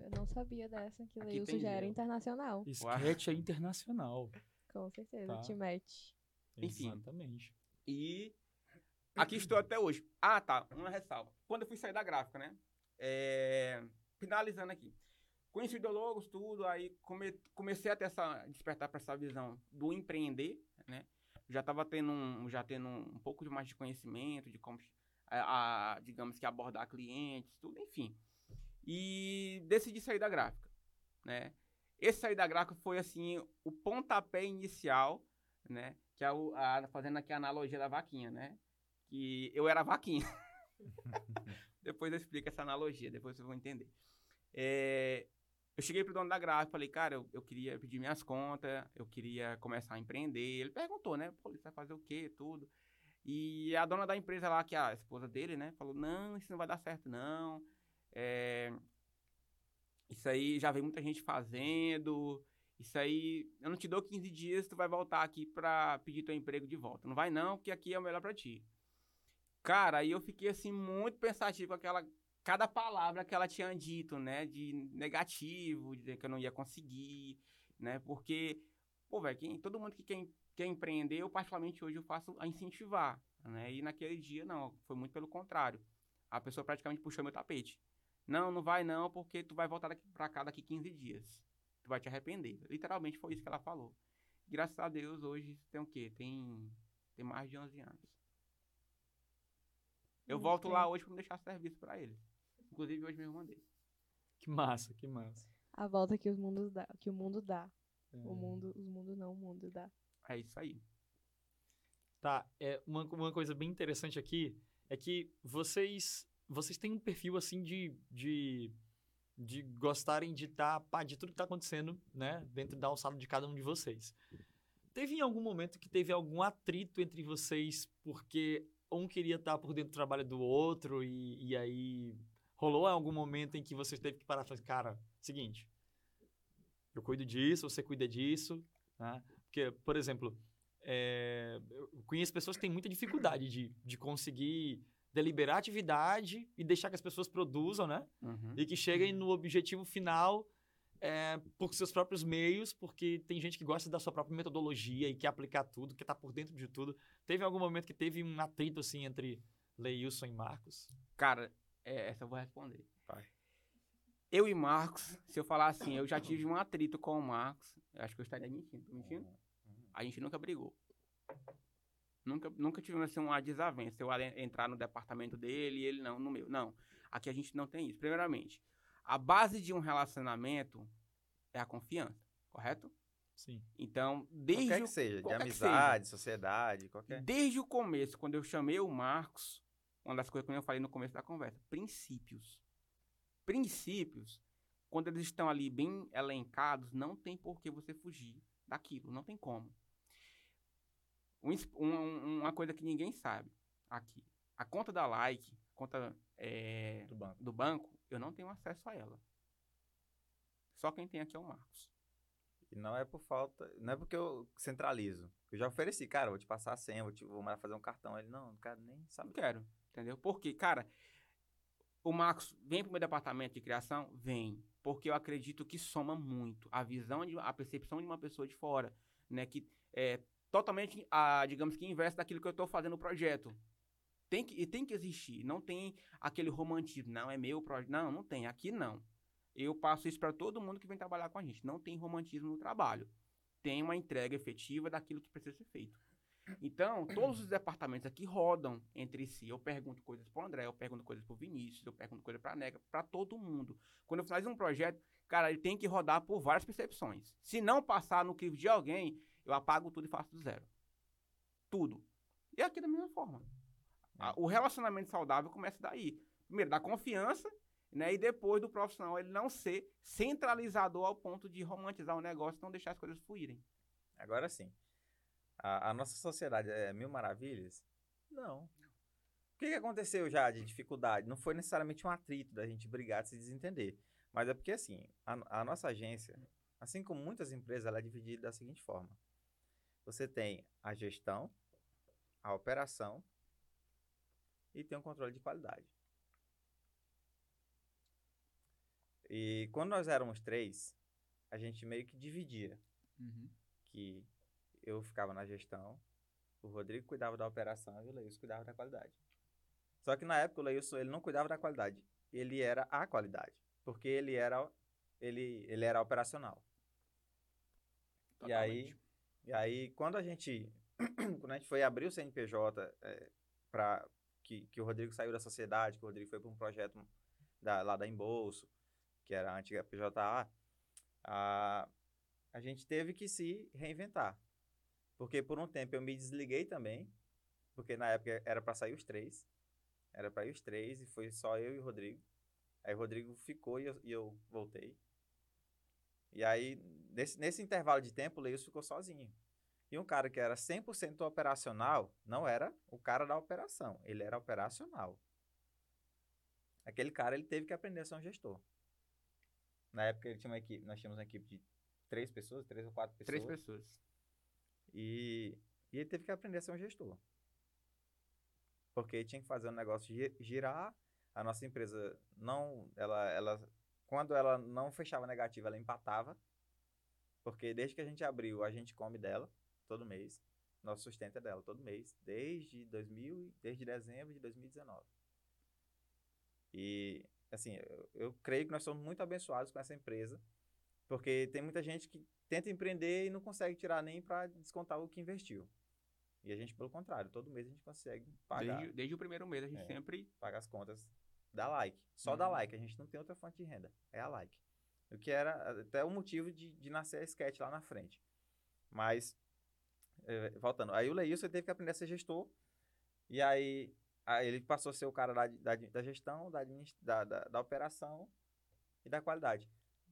Eu não sabia dessa, que Leilson tem já era internacional. Sketch é internacional. Com certeza, Tá. te mete. Enfim. Exatamente. E aqui estou até hoje. Ah, tá. Uma ressalva. Quando eu fui sair da gráfica, né? É, Finalizando aqui. Conheci o Ideologos, tudo, aí come- comecei a ter essa, despertar para essa visão do empreender, né? Já estava tendo, um, já tendo um pouco de mais de conhecimento de como, a, a, digamos que abordar clientes, tudo, enfim. E decidi sair da gráfica, né? Esse sair da gráfica foi, assim, o pontapé inicial, né? Que é o, a, fazendo aqui a analogia da vaquinha, né? Que eu era vaquinha. depois eu explico essa analogia, depois vocês vão entender. É, eu cheguei pro dono da gráfica, falei, cara, eu, eu queria pedir minhas contas, eu queria começar a empreender. Ele perguntou, né? Pô, você vai fazer o quê, tudo. E a dona da empresa lá, que é a esposa dele, né? Falou, não, isso não vai dar certo, não. É, isso aí já vem muita gente fazendo. Isso aí, eu não te dou 15 dias, tu vai voltar aqui pra pedir teu emprego de volta. Não vai não, porque aqui é o melhor pra ti. Cara, aí eu fiquei assim muito pensativo com aquela cada palavra que ela tinha dito, né, de negativo, dizer que eu não ia conseguir, né? Porque pô, velho, quem- todo mundo que quer, quer empreender, eu particularmente hoje eu faço a incentivar, né? E naquele dia não, foi muito pelo contrário. A pessoa praticamente puxou meu tapete. Não, não vai não, porque tu vai voltar daqui pra cá daqui 15 dias. Tu vai te arrepender. Literalmente foi isso que ela falou. Graças a Deus, hoje tem o quê? Tem, tem mais de 11 anos. Eu Muito volto lá hoje pra me deixar serviço pra eles. Inclusive, hoje mesmo mandei. Que massa, que massa. A volta que, os mundos dá, que o mundo dá. É. O mundo, os mundos não, o mundo dá. É isso aí. Tá, é, uma, uma coisa bem interessante aqui é que vocês vocês têm um perfil assim de, de, de gostarem de estar pá, de tudo que tá acontecendo, né, dentro da alçada de cada um de vocês. Teve em algum momento que teve algum atrito entre vocês porque um queria estar por dentro do trabalho do outro e, e aí rolou algum momento em que vocês teve que parar e falar, cara, seguinte, eu cuido disso, você cuida disso, né? Porque, por exemplo, é, eu conheço pessoas que têm muita dificuldade de, de conseguir deliberar atividade e deixar que as pessoas produzam, né? Uhum. E que cheguem no objetivo final é, por seus próprios meios, porque tem gente que gosta da sua própria metodologia e quer aplicar tudo, quer estar por dentro de tudo. Teve algum momento que teve um atrito, assim, entre Leilson e Marcos? Cara, é, essa eu vou responder. Vai. Eu e Marcos, se eu falar assim, eu já tive um atrito com o Marcos. Eu acho que eu estaria mentindo. Tô mentindo? A gente nunca brigou. Nunca, nunca tivemos assim, uma desavença. Eu entrar no departamento dele e ele não, no meu. Não. Aqui a gente não tem isso. Primeiramente, a base de um relacionamento é a confiança, correto? Sim. Então, desde Qualquer o- que seja, de qualquer que amizade, sociedade, qualquer. Desde o começo, quando eu chamei o Marcos, uma das coisas que eu falei no começo da conversa, princípios. Princípios, quando eles estão ali bem elencados, não tem por que você fugir daquilo, não tem como. Um um- um- uma coisa que ninguém sabe aqui, a conta da Like, a conta é, Do banco. do banco, eu não tenho acesso a ela. Só quem tem aqui é o Marcos. E não é por falta, não é porque eu centralizo. Eu já ofereci, cara, vou te passar a senha, vou, te, vou mandar fazer um cartão. Ele, não, cara, nem Não sabe. quero, entendeu? Porque, cara, o Marcos vem pro meu departamento de criação? Vem. Porque eu acredito que soma muito a visão, de, a percepção de uma pessoa de fora, né? Que é totalmente, a, digamos que, inverso daquilo que eu estou fazendo no projeto. Tem que, e tem que existir. Não tem aquele romantismo. Não, é meu projeto. Não, não tem. Aqui não. Eu passo isso para todo mundo que vem trabalhar com a gente. Não tem romantismo no trabalho. Tem uma entrega efetiva daquilo que precisa ser feito. Então, todos os departamentos aqui rodam entre si. Eu pergunto coisas para o André, eu pergunto coisas para o Vinícius, eu pergunto coisas para a Neca, para todo mundo. Quando eu finalizo um projeto, cara, ele tem que rodar por várias percepções. Se não passar no crivo de alguém, eu apago tudo e faço do zero. Tudo. E aqui da mesma forma. A- O relacionamento saudável começa daí. Primeiro, da confiança, né? E depois do profissional ele não ser centralizador ao ponto de romantizar o negócio e não deixar as coisas fluírem. Agora sim. A, a nossa sociedade é mil maravilhas? Não. O que, que aconteceu já de dificuldade? Não foi necessariamente um atrito da gente brigar, de se desentender. Mas é porque, assim, a, a nossa agência, assim como muitas empresas, ela é dividida da seguinte forma. Você tem a gestão, a operação e tem o controle de qualidade. E quando nós éramos três, a gente meio que dividia que eu ficava na gestão, o Rodrigo cuidava da operação e o Leilson cuidava da qualidade. Só que na época o Leilson ele não cuidava da qualidade, ele era a qualidade, porque ele era ele, ele era operacional. E aí, e aí quando a gente quando a gente foi abrir o CNPJ é, para que, que o Rodrigo saiu da sociedade, que o Rodrigo foi para um projeto da, lá da Embolso, que era a antiga PJA, a, a gente teve que se reinventar. Porque por um tempo eu me desliguei também, porque na época era para sair os três. Era para ir os três e foi só eu e o Rodrigo. Aí o Rodrigo ficou e eu, e eu voltei. E aí, nesse, nesse intervalo de tempo, o Leilson ficou sozinho. E um cara que era 100% operacional, não era o cara da operação, ele era operacional. Aquele cara, ele teve que aprender a ser um gestor. Na época, ele tinha uma equipe, nós tínhamos uma equipe de três pessoas, três ou quatro pessoas. Três pessoas. E, e ele teve que aprender a ser um gestor. Porque ele tinha que fazer o negócio gi- girar. A nossa empresa não. Ela, ela, quando ela não fechava negativa, ela empatava. Porque desde que a gente abriu, a gente come dela todo mês. Nosso sustento é dela todo mês. Desde 2000, e- desde dezembro de 2019. E, assim, eu, eu creio que nós somos muito abençoados com essa empresa. Porque tem muita gente que tenta empreender e não consegue tirar nem para descontar o que investiu. E a gente, pelo contrário, todo mês a gente consegue pagar, Desde, desde o primeiro mês a gente É. sempre. pagar as contas da like. Só da Uhum. like, a gente não tem outra fonte de renda. É a like. O que era até o motivo de, de nascer a sketch lá na frente. Mas, voltando, aí o Leilson teve que aprender a ser gestor. E aí, aí ele passou a ser o cara da, da, da gestão, da, da, da, da operação e da qualidade.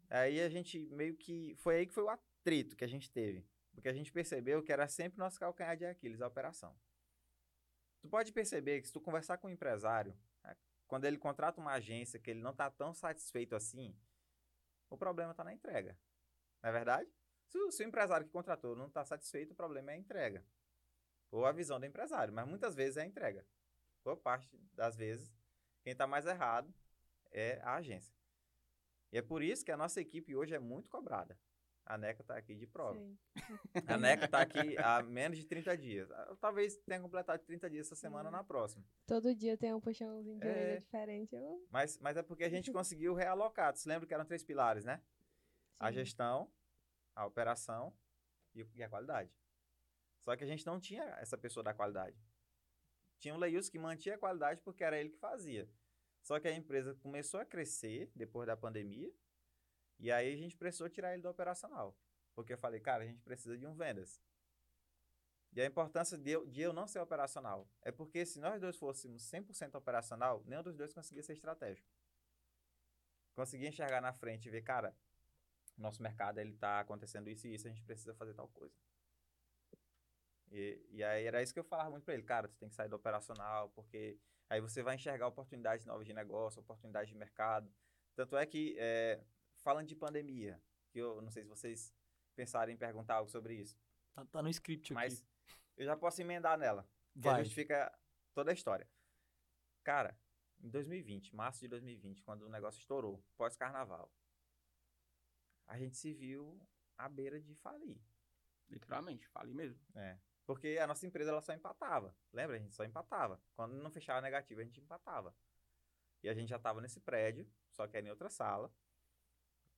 Aí a gente meio que. Foi aí que foi o atrito que a gente teve. Porque a gente percebeu que era sempre nosso calcanhar de Aquiles, a operação. Tu pode perceber que se tu conversar com um empresário, né, quando ele contrata uma agência que ele não está tão satisfeito assim, o problema está na entrega. Não é verdade? Se o, se o empresário que contratou não está satisfeito, o problema é a entrega. Ou a visão do empresário, mas muitas vezes é a entrega. Boa parte das vezes, quem está mais errado é a agência. E é por isso que a nossa equipe hoje é muito cobrada. A NECA está aqui de prova. Sim. A NECA está aqui há menos de 30 dias. Ah, Talvez tenha completado 30 dias essa semana Hum. na próxima. Todo dia tem um puxãozinho de É. orelha diferente. Eu... Mas, mas é porque a gente conseguiu realocar. Tu se lembra que eram três pilares, né? A Sim. gestão, a operação e, e a qualidade. Só que a gente não tinha essa pessoa da qualidade. Tinha o Leilson que mantinha a qualidade porque era ele que fazia. Só que a empresa começou a crescer depois da pandemia e aí a gente precisou tirar ele do operacional. Porque eu falei, cara, a gente precisa de um vendas. E a importância de eu, de eu não ser operacional é porque se nós dois fôssemos 100% operacional, nenhum dos dois conseguia ser estratégico. Conseguia enxergar na frente e ver, cara, nosso mercado ele tá acontecendo isso e isso, a gente precisa fazer tal coisa. E, e aí era isso que eu falava muito para ele, cara, tu tem que sair do operacional, porque aí você vai enxergar oportunidades novas de negócio, oportunidades de mercado. Tanto é que, é, falando de pandemia, que eu não sei se vocês pensaram em perguntar algo sobre isso, Tá, tá no script mas aqui. eu já posso emendar nela, que justifica toda a história. Cara, em 2020, março de 2020, quando o negócio estourou, pós-carnaval, a gente se viu à beira de falir. Literalmente, fale mesmo. É. Porque a nossa empresa ela só empatava. Lembra? A gente só empatava. Quando não fechava negativo, a gente empatava. E a gente já estava nesse prédio, só que era em outra sala,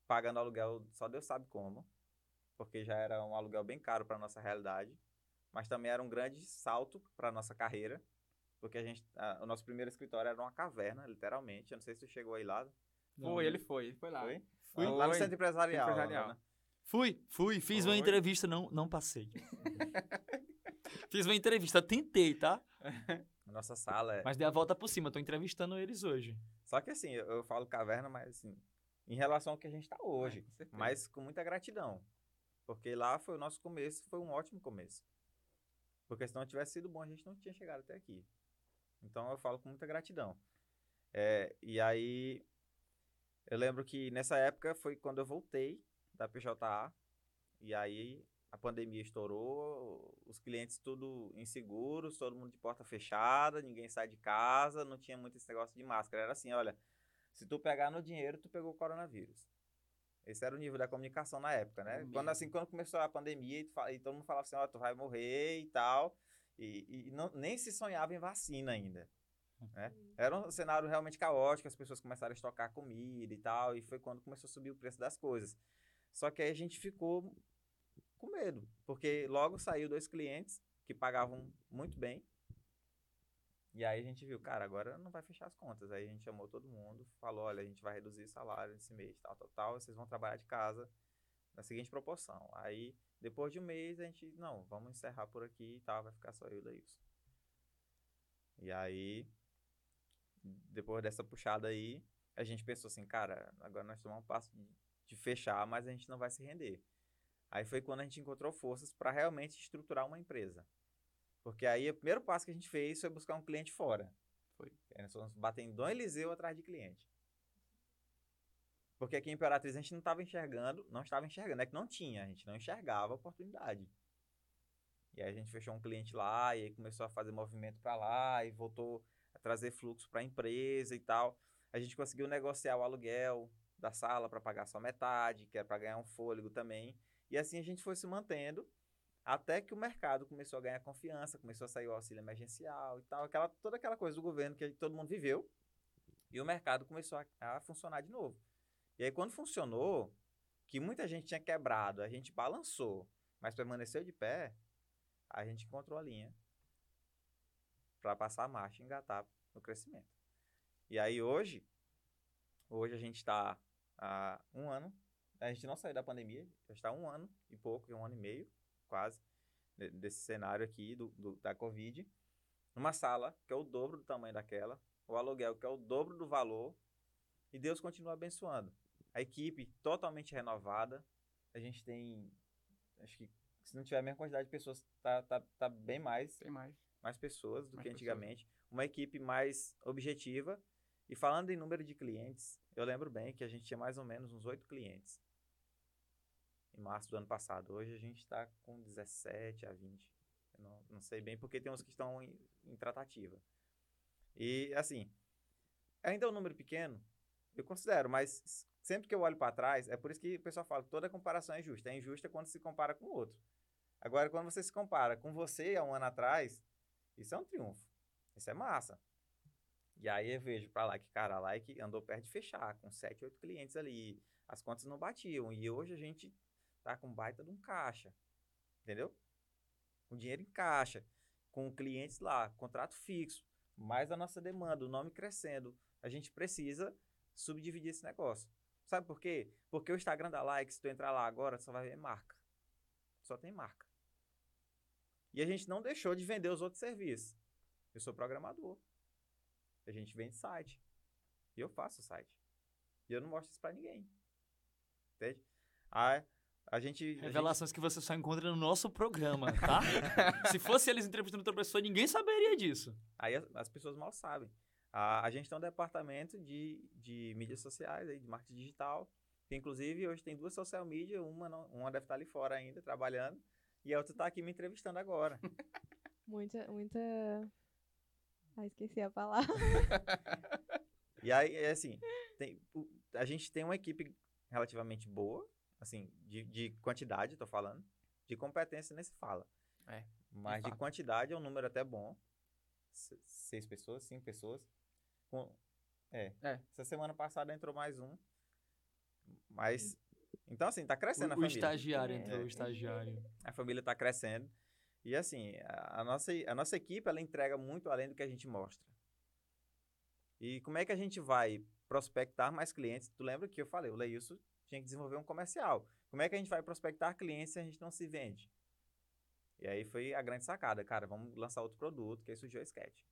pagando aluguel, só Deus sabe como, porque já era um aluguel bem caro para nossa realidade, mas também era um grande salto para nossa carreira, porque a gente, a- o nosso primeiro escritório era uma caverna, literalmente. Eu não sei se tu chegou aí lá. Não, foi, ele foi, ele foi lá. Foi? Fui. Lá no centro empresarial. Empresarial. né? Fui, fui, fiz uma Foi. entrevista, não, não passei. fiz uma entrevista, tentei, tá? Nossa sala é. Mas dei a volta por cima, tô entrevistando eles hoje. Só que assim, eu, eu falo caverna, mas assim, em relação ao que a gente está hoje. com certeza. mas com muita gratidão. Porque lá foi o nosso começo, foi um ótimo começo. Porque se não tivesse sido bom, a gente não tinha chegado até aqui. Então eu falo com muita gratidão. É, e aí, eu lembro que nessa época foi quando eu voltei da PJA. E aí a pandemia estourou, os clientes tudo inseguros, todo mundo de porta fechada, ninguém sai de casa, não tinha muito esse negócio de máscara. Era assim, olha, se tu pegar no dinheiro, tu pegou o coronavírus. Esse era o nível da comunicação na época, né? Quando, assim, quando começou a pandemia e, e todo mundo falava assim, ó, tu vai morrer e tal. E, e não- nem se sonhava em vacina ainda. Né? Era um cenário realmente caótico, as pessoas começaram a estocar comida e tal, e foi quando começou a subir o preço das coisas. Só que aí a gente ficou com medo, porque logo saiu dois clientes que pagavam muito bem. E aí a gente viu, cara, agora não vai fechar as contas. Aí a gente chamou todo mundo, falou, olha, a gente vai reduzir o salário esse mês, tal, tal, tal, vocês vão trabalhar de casa na seguinte proporção. Aí, depois de um mês, a gente, não, vamos encerrar por aqui e tal, vai ficar só eu e o Daílson. E aí, depois dessa puxada aí, a gente pensou assim, cara, agora nós tomamos um passo de, de fechar, mas a gente não vai se render. Aí foi quando a gente encontrou forças para realmente estruturar uma empresa. Porque aí o primeiro passo que a gente fez foi buscar um cliente fora. Foi. Aí nós fomos bater em Dom Eliseu atrás de cliente. Porque aqui em Imperatriz a gente não estava enxergando, não estava enxergando, é que não tinha, a gente não enxergava a oportunidade. E aí a gente fechou um cliente lá, e aí começou a fazer movimento para lá, e voltou trazer fluxo para a empresa e tal. A gente conseguiu negociar o aluguel da sala para pagar só metade, que era para ganhar um fôlego também. E assim a gente foi se mantendo até que o mercado começou a ganhar confiança, começou a sair o auxílio emergencial e tal, aquela, toda aquela coisa do governo que todo mundo viveu. E o mercado começou a, a funcionar de novo. E aí quando funcionou, que muita gente tinha quebrado, a gente balançou, mas permaneceu de pé, a gente encontrou a linha para passar a marcha e engatar no crescimento. E aí hoje, hoje a gente está há um ano, a gente não saiu da pandemia, já está há um ano e pouco, um ano e meio, quase, de- desse cenário aqui do, do- da Covid, numa sala que é o dobro do tamanho daquela, o aluguel que é o dobro do valor, e Deus continua abençoando. A equipe totalmente renovada, a gente tem, acho que se não tiver a mesma quantidade de pessoas, tá, tá, tá bem mais Tem mais. mais pessoas do Mais que pessoas. Uma equipe mais objetiva. E falando em número de clientes, eu lembro bem que a gente tinha mais ou menos uns oito clientes em março do ano passado. Hoje a gente está com 17 a 20. Eu não, não sei bem porque tem uns que estão em, em tratativa. E assim, ainda é um número pequeno, eu considero, mas sempre que eu olho para trás, é por isso que o pessoal fala que toda comparação é justa. É injusta quando se compara com o outro. Agora, quando você se compara com você há um ano atrás, isso é um triunfo. Isso é massa. E aí eu vejo pra lá que, cara, Like andou perto de fechar, com 7, 8 clientes ali. As contas não batiam. E hoje a gente tá com baita de um caixa. Entendeu? Com dinheiro em caixa. Com clientes lá, contrato fixo. Mais a nossa demanda, o nome crescendo. A gente precisa subdividir esse negócio. Sabe por quê? Porque o Instagram da Like, se tu entrar lá agora, só vai ver marca. só tem marca. E a gente não deixou de vender os outros serviços. Eu sou programador. A gente vende site. E eu faço site. E eu não mostro isso pra ninguém. Entende? A, a gente. a Revelações que você só encontra no nosso programa, tá? Se fosse eles entrevistando outra pessoa, ninguém saberia disso. Aí as, as pessoas mal sabem. A, a gente tem um departamento de, de mídias sociais, aí, de marketing digital. Que, inclusive, hoje tem duas social media, uma, não- uma deve estar ali fora ainda, trabalhando, e a outra está aqui me entrevistando agora. Muita, muita. Ah, esqueci a palavra. E aí, é assim, tem- o- a gente tem uma equipe relativamente boa, assim, de, de quantidade, tô falando. De competência nem se fala. É, Mas de quantidade é um número até bom. Se- Seis pessoas, cinco pessoas. Com- é. É. Essa semana passada entrou mais um. Mas. Então, assim, tá O, crescendo a o família. estagiário É. entrou, o estagiário. A família tá crescendo. E assim, a, a nossa, a nossa equipe, ela entrega muito além do que a gente mostra. E como é que a gente vai prospectar mais clientes? Tu lembra que eu falei, o Leilson tinha que desenvolver um comercial. Como é que a gente vai prospectar clientes se a gente não se vende? E aí foi a grande sacada, cara, vamos lançar outro produto, que aí surgiu a Sketch.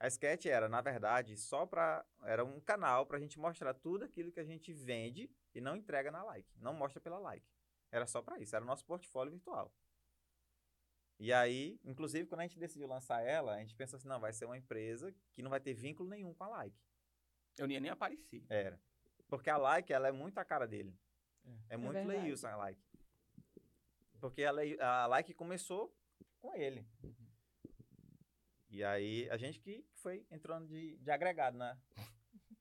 A Sketch era, na verdade, só para era um canal pra gente mostrar tudo aquilo que a gente vende e não entrega na like, não mostra pela like. Era só para isso, era o nosso portfólio virtual. E aí, inclusive, quando a gente decidiu lançar ela, a gente pensou assim, não, vai ser uma empresa que não vai ter vínculo nenhum com a like. Eu nem ia nem aparecer. Era. Porque a like, ela é muito a cara dele. É, muito verdade. Leilson a like. Porque a, like começou com ele. E aí, a gente que foi entrando de, de agregado na,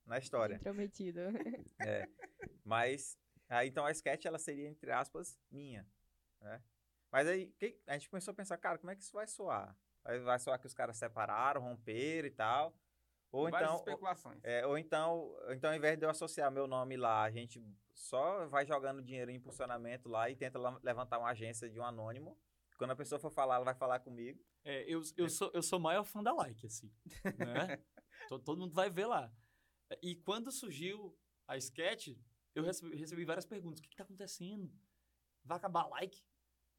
na história. Intrometido. É. Mas, aí, então a sketch, ela seria, entre aspas, minha, né? Mas aí, que- a gente começou a pensar, cara, como é que isso vai soar? Vai, vai soar que os caras separaram, romperam e tal? Ou Várias então, especulações. é, ou então, então, ao invés de eu associar meu nome lá, a gente só vai jogando dinheiro em impulsionamento lá e tenta levantar uma agência de um anônimo. Quando a pessoa for falar, ela vai falar comigo. É, eu, eu, sou, eu sou o maior fã da like, assim. Né? todo, todo mundo vai ver lá. E quando surgiu a sketch, eu recebi, recebi várias perguntas. O que, que tá acontecendo? Vai acabar a like?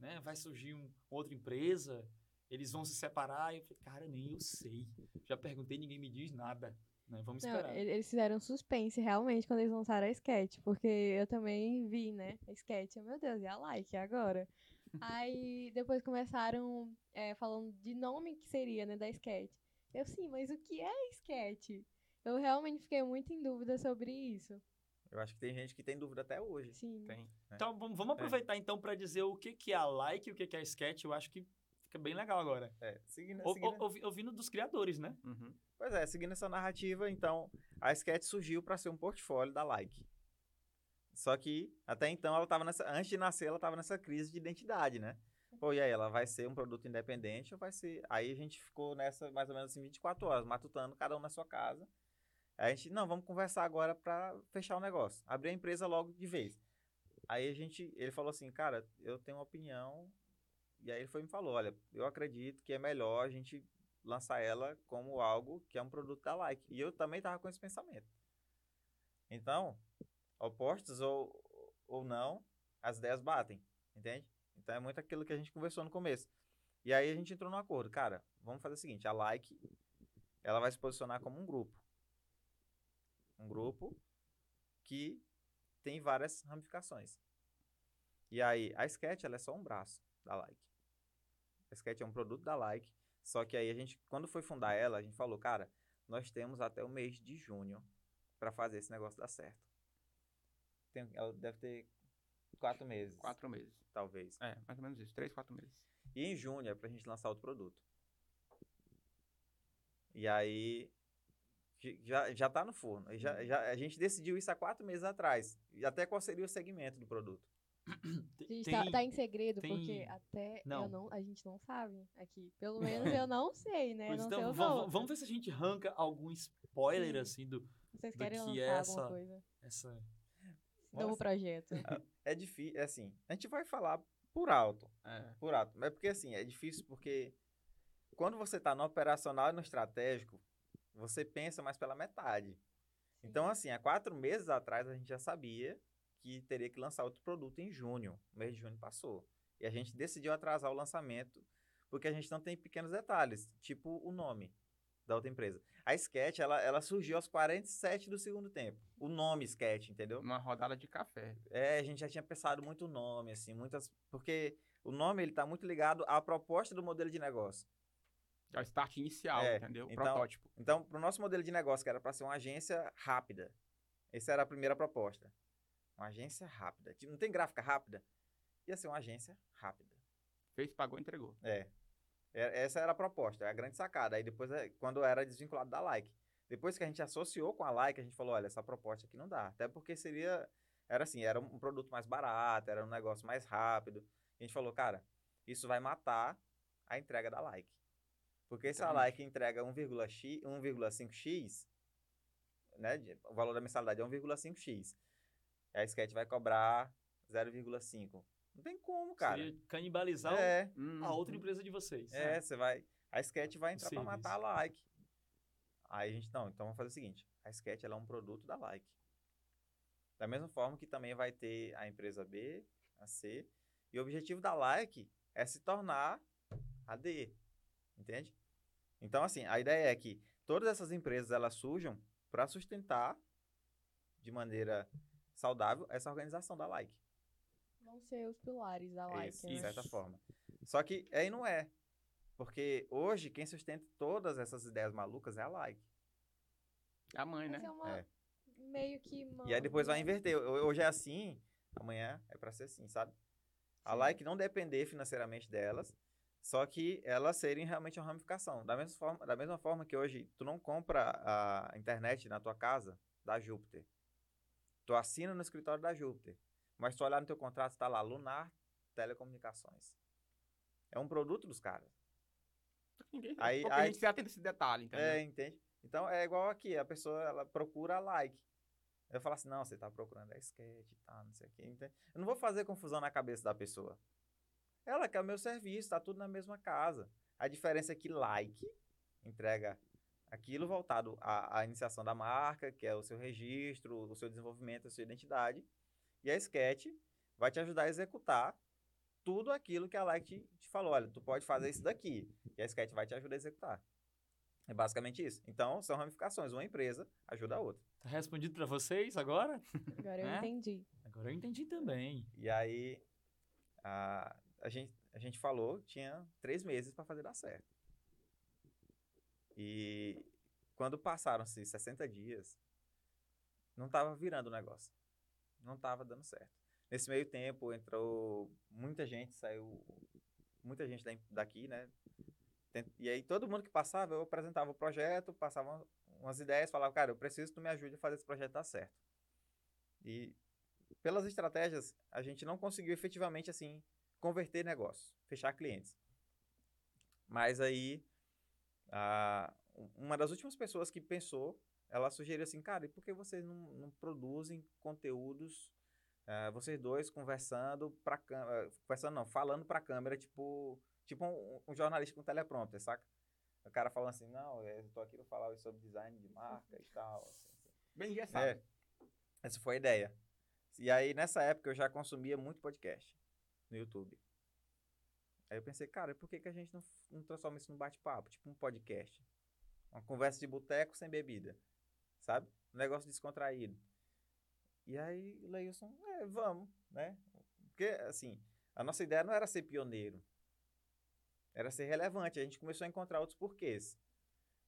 Né? Vai surgir um, outra empresa? Eles vão se separar? Eu falei, cara, nem eu sei. Já perguntei, ninguém me diz nada. Né? Vamos Não, esperar. ele- eles fizeram suspense realmente quando eles lançaram a sketch, porque eu também vi, né? A sketch, eu, meu Deus, e a like agora? Aí depois começaram é, falando de nome que seria, né, da sketch. Eu sim, mas o que é sketch? Eu realmente fiquei muito em dúvida sobre isso. Eu acho que tem gente que tem dúvida até hoje. Sim. Tem. Então, vamos, vamos aproveitar então para dizer o que, que é a like e o que, que é a sketch. Eu acho que fica bem legal agora. É, seguindo, Ou- seguindo- ou- ouvi- ouvindo dos criadores, né? Uhum. Pois é, seguindo essa narrativa, então, a Sketch surgiu para ser um portfólio da Like. Só que, até então, ela tava nessa. Antes de nascer, ela estava nessa crise de identidade, né? Pô, e aí, ela vai ser um produto independente ou vai ser. Aí a gente ficou nessa mais ou menos assim, 24 horas, matutando, cada um na sua casa. Aí a gente, não, vamos conversar agora para fechar o negócio. Abrir a empresa logo de vez. Aí a gente, ele falou assim, cara, eu tenho uma opinião. E aí ele foi me falou, olha, eu acredito que é melhor a gente lançar ela como algo que é um produto da Like. E eu também tava com esse pensamento. Então, opostos ou, ou não, as ideias batem, entende? Então é muito aquilo que a gente conversou no começo. E aí a gente entrou num acordo. Cara, vamos fazer o seguinte, a Like, ela vai se posicionar como um grupo. Um grupo que tem várias ramificações. E aí, a Sketch, ela é só um braço da Like. A Sketch é um produto da Like, só que aí a gente, quando foi fundar ela, a gente falou, cara, nós temos até o mês de junho para fazer esse negócio dar certo. Tem- ela deve ter quatro meses, Quatro meses. talvez. É, mais ou menos isso. Três, quatro meses. E em junho é pra gente lançar outro produto. E aí já, já tá no forno. E Já, já, a gente decidiu isso há quatro meses atrás. E até qual seria o segmento do produto. Gente tá, tá em segredo, tem- porque até Não. eu não, a gente não sabe aqui. Pelo menos eu não sei, né? Não então, sei os vamos, vamos ver se a gente arranca algum spoiler, Sim. assim, do, Vocês do querem que lançar é alguma essa- coisa? essa... Novo Nossa. projeto. É difícil, é assim, a gente vai falar por alto. É. Por alto. Mas porque assim, é difícil porque quando você tá no operacional e no estratégico, você pensa mais pela metade. Então, assim, há quatro meses atrás a gente já sabia que teria que lançar outro produto em junho. O mês de junho passou. E a gente decidiu atrasar o lançamento porque a gente não tem pequenos detalhes, tipo o nome da outra empresa. A Sketch, ela, ela surgiu aos 47 do segundo tempo. O nome Sketch, entendeu? Uma rodada de café. É, a gente já tinha pensado muito o nome, assim, muitas... Porque o nome, ele tá muito ligado à proposta do modelo de negócio. É o start inicial, É, entendeu? O então- protótipo. Então, para o nosso modelo de negócio, que era para ser uma agência rápida, essa era a primeira proposta. Uma agência rápida. Não tem gráfica rápida? Ia ser uma agência rápida. Fez, pagou, entregou. É. É- Essa era a proposta, a grande sacada. Aí depois, é, quando era desvinculado da Like. Depois que a gente associou com a Like, a gente falou, olha, essa proposta aqui não dá. Até porque seria, era assim, era um produto mais barato, era um negócio mais rápido. A gente falou, cara, isso vai matar a entrega da Like. Porque se a. Like entrega 1,x 1,5x, né, o valor da mensalidade é 1,5x, a Sketch vai cobrar 0,5. Não tem como, cara. Seria canibalizar É, a outra empresa de vocês. é, você vai. A Sketch vai entrar pra Serviço. matar a like. Aí a gente, não, então vamos fazer o seguinte: a Sketch ela é um produto da like. Da mesma forma que também vai ter a empresa B, a C. E o objetivo da like é se tornar a D. Entende? Então, assim, a ideia é que todas essas empresas elas surjam para sustentar de maneira saudável essa organização da like. Vão ser os pilares da like, Isso, né? de certa forma. Só que aí não é. Porque hoje quem sustenta todas essas ideias malucas é a like. A mãe, né? é uma... É. Meio que... Uma... E aí depois vai inverter. Ho- Hoje é assim, amanhã é pra ser assim, sabe? A Sim. like não depender financeiramente delas, só que elas serem realmente uma ramificação. Da mesma forma, da mesma forma que hoje tu não compra a internet na tua casa da Júpiter. Tu assina no escritório da Júpiter. Mas tu olhar no teu contrato, tá lá Lunar Telecomunicações. É um produto dos caras. Ninguém Aí- Pouca aí- gente se atenta esse detalhe, entendeu? É, entende? Então é igual aqui, a pessoa ela procura like. Eu falo assim, não, você tá procurando a sketch tal, não sei o quê. entende? Eu não vou fazer confusão na cabeça da pessoa. Ela quer o meu serviço, tá tudo na mesma casa. A diferença é que like entrega aquilo voltado à, à iniciação da marca, que é o seu registro, o seu desenvolvimento, a sua identidade. E a sketch vai te ajudar a executar tudo aquilo que a like te, te falou. Olha, tu pode fazer isso daqui. E a sketch vai te ajudar a executar. É basicamente isso. Então, são ramificações. Uma empresa ajuda a outra. Tá respondido pra vocês agora? Agora eu Né? entendi. Agora eu entendi também. E aí, a, a, gente, a gente falou, tinha três meses para fazer dar certo. E quando passaram-se 60 dias, não estava virando o negócio. Não estava dando certo. Nesse meio tempo, entrou muita gente, saiu muita gente da- daqui, né? E aí, todo mundo que passava, eu apresentava o projeto, passava umas ideias, falava, cara, eu preciso que tu me ajude a fazer esse projeto dar certo. E pelas estratégias, a gente não conseguiu efetivamente, assim, converter negócios, fechar clientes. Mas aí, a- uma das últimas pessoas que pensou, ela sugeriu assim, cara, e por que vocês não, não produzem conteúdos, eh, vocês dois conversando pra câmera, conversando não, falando pra câmera, tipo, tipo um, um jornalista com teleprompter, saca? O cara falando assim, não, eu tô aqui pra falar sobre design de marca e tal, assim, assim. Bem engessado. É, essa foi a ideia. E aí, nessa época, eu já consumia muito podcast no YouTube. Aí eu pensei, cara, por que, que a gente não, não transforma isso num bate-papo? Tipo um podcast. Uma conversa de boteco sem bebida. Sabe? Um negócio descontraído. E aí, Leilson, é, vamos, né? Porque, assim, a nossa ideia não era ser pioneiro. Era ser relevante. A gente começou a encontrar outros porquês.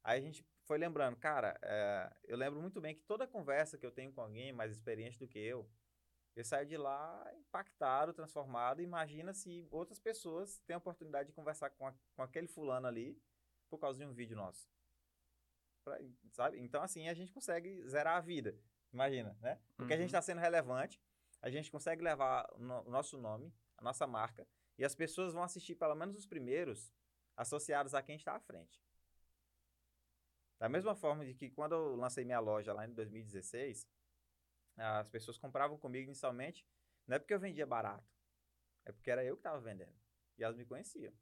Aí a gente foi lembrando, cara, é, eu lembro muito bem que toda conversa que eu tenho com alguém mais experiente do que eu, eu saio de lá impactado, transformado. Imagina se outras pessoas têm a oportunidade de conversar com, a- com aquele fulano ali por causa de um vídeo nosso. Pra- sabe? Então, assim, a gente consegue zerar a vida. Imagina, né? Porque a gente Uhum. está sendo relevante, a gente consegue levar o no- o nosso nome, a nossa marca, e as pessoas vão assistir pelo menos os primeiros associados a quem está à frente. Da mesma forma de que quando eu lancei minha loja lá em 2016, as pessoas compravam comigo inicialmente, não é porque eu vendia barato, é porque era eu que estava vendendo. E elas me conheciam.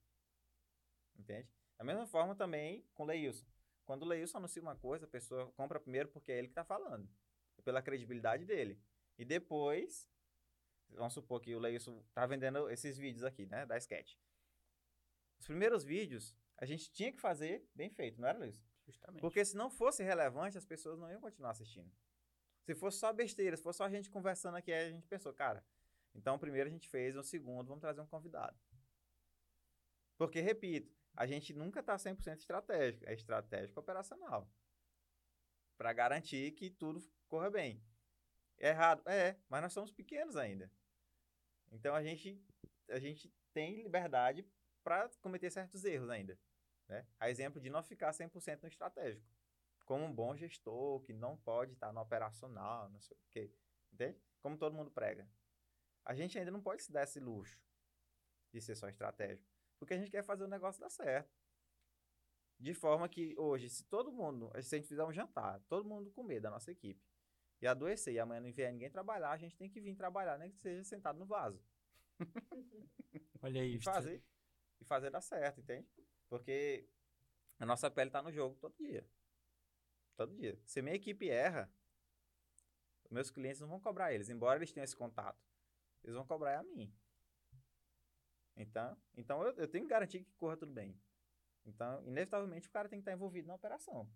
Entende? Da mesma forma também com o Leilson. Quando o Leilson anuncia uma coisa, a pessoa compra primeiro porque é ele que está falando. É pela credibilidade dele. E depois, vamos supor que o Leilson tá vendendo esses vídeos aqui, né, da Sketch. Os primeiros vídeos, a gente tinha que fazer bem feito, não era, Leilson? Justamente. Porque se não fosse relevante, as pessoas não iam continuar assistindo. Se fosse só besteira, se fosse só a gente conversando aqui, a gente pensou, cara, então primeiro a gente fez, um segundo, vamos trazer um convidado. Porque, repito, a gente nunca está 100% estratégico, é estratégico operacional. Para garantir que tudo corra bem. É errado? É, mas nós somos pequenos ainda. Então a gente, a gente tem liberdade para cometer certos erros ainda. Né? A exemplo de não ficar 100% no estratégico. Como um bom gestor que não pode estar no operacional, não sei o quê. Entende? Como todo mundo prega. A gente ainda não pode se dar esse luxo de ser só estratégico. Porque a gente quer fazer o negócio dar certo. De forma que hoje, se todo mundo, se a gente fizer um jantar, todo mundo comer da nossa equipe, e adoecer, e amanhã não vier ninguém trabalhar, a gente tem que vir trabalhar, nem que seja sentado no vaso. Olha E isso. fazer, e fazer dar certo, entende? Porque a nossa pele tá no jogo todo dia. Todo dia. Se minha equipe erra, meus clientes não vão cobrar eles, embora eles tenham esse contato. Eles vão cobrar a mim. Então, então eu, eu tenho que garantir que corra tudo bem. Então, inevitavelmente, o cara tem que estar envolvido na operação.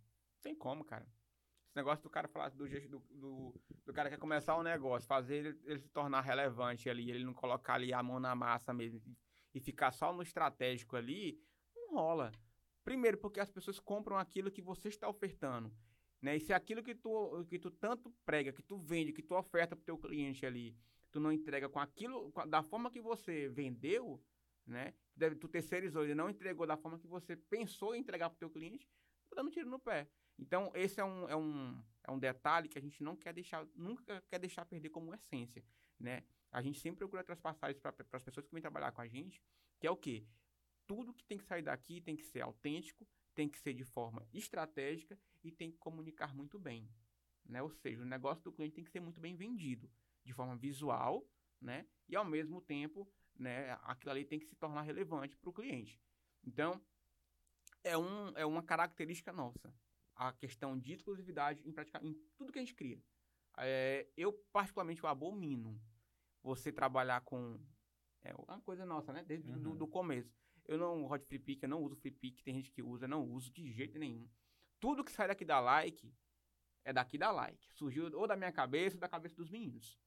Tem como, cara. Esse negócio do cara falar do jeito do, do, do cara que quer começar um negócio, fazer ele, ele se tornar relevante ali, ele não colocar ali a mão na massa mesmo e ficar só no estratégico ali, não rola. Primeiro, porque as pessoas compram aquilo que você está ofertando. Né? E se aquilo que tu, que tu tanto prega, que tu vende, que tu oferta pro teu cliente ali, tu não entrega com aquilo, com da forma que você vendeu, né? Deve, tu terceirizou e não entregou da forma que você pensou em entregar pro teu cliente, tá dando tiro no pé. Então, esse é um, é um, é um detalhe que a gente não quer deixar, nunca quer deixar perder como essência, né? A gente sempre procura transpassar isso para as pessoas que vêm trabalhar com a gente, que é o quê? Tudo que tem que sair daqui tem que ser autêntico, tem que ser de forma estratégica e tem que comunicar muito bem, né? Ou seja, o negócio do cliente tem que ser muito bem vendido, de forma visual, né? E ao mesmo tempo, né? Aquilo ali tem que se tornar relevante para o cliente. Então, é, um, é uma característica nossa, a questão de exclusividade em, praticar, em tudo que a gente cria. É, eu, particularmente, eu abomino você trabalhar com... É uma coisa nossa, né? Desde do, Uhum. do começo. Eu não de free pick, eu não uso free pick, tem gente que usa, eu não uso de jeito nenhum. Tudo que sai daqui da like é daqui da like. Surgiu ou da minha cabeça ou da cabeça dos meninos.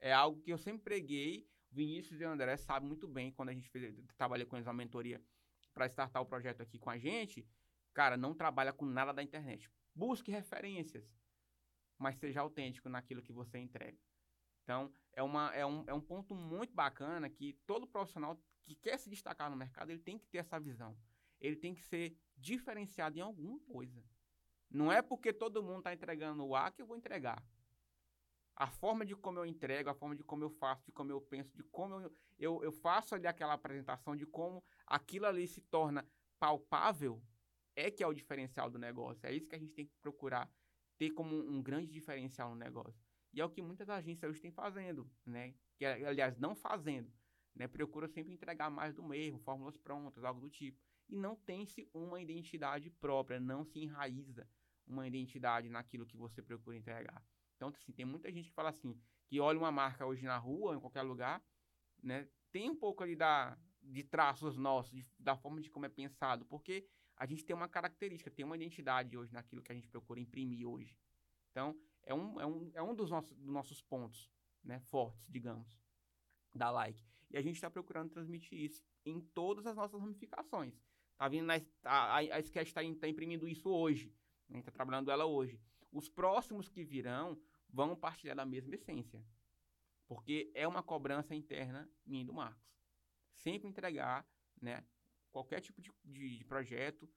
É algo que eu sempre preguei. Vinícius e André sabem muito bem quando a gente fez, trabalhei com eles uma mentoria para startar o projeto aqui com a gente. Cara, não trabalha com nada da internet. Busque referências, mas seja autêntico naquilo que você entrega. Então, é, uma, é, um, é um ponto muito bacana que todo profissional que quer se destacar no mercado, ele tem que ter essa visão. Ele tem que ser diferenciado em alguma coisa. Não é porque todo mundo está entregando o A que eu vou entregar. A forma de como eu entrego, a forma de como eu faço, de como eu penso, de como eu, eu, eu faço ali aquela apresentação, de como aquilo ali se torna palpável, é que é o diferencial do negócio. É isso que a gente tem que procurar ter como um grande diferencial no negócio. E é o que muitas agências hoje têm fazendo, né? Que, aliás, não fazendo. Né? Procura sempre entregar mais do mesmo, fórmulas prontas, algo do tipo. E não tem-se uma identidade própria, não se enraiza uma identidade naquilo que você procura entregar. Então, assim, tem muita gente que fala assim, que olha uma marca hoje na rua, em qualquer lugar, né? Tem um pouco ali da, de traços nossos, de- da forma de como é pensado, porque a gente tem uma característica, tem uma identidade hoje naquilo que a gente procura imprimir hoje. Então, é um, é um, é um dos, nossos, dos nossos pontos né, fortes, digamos, da like. E a gente está procurando transmitir isso em todas as nossas ramificações. Tá vindo na, a, a, Sketch está tá imprimindo isso hoje. né, A gente está trabalhando ela hoje. Os próximos que virão vão partilhar da mesma essência. Porque é uma cobrança interna minha e do Marcos. Sempre entregar né, qualquer tipo de, de, de projeto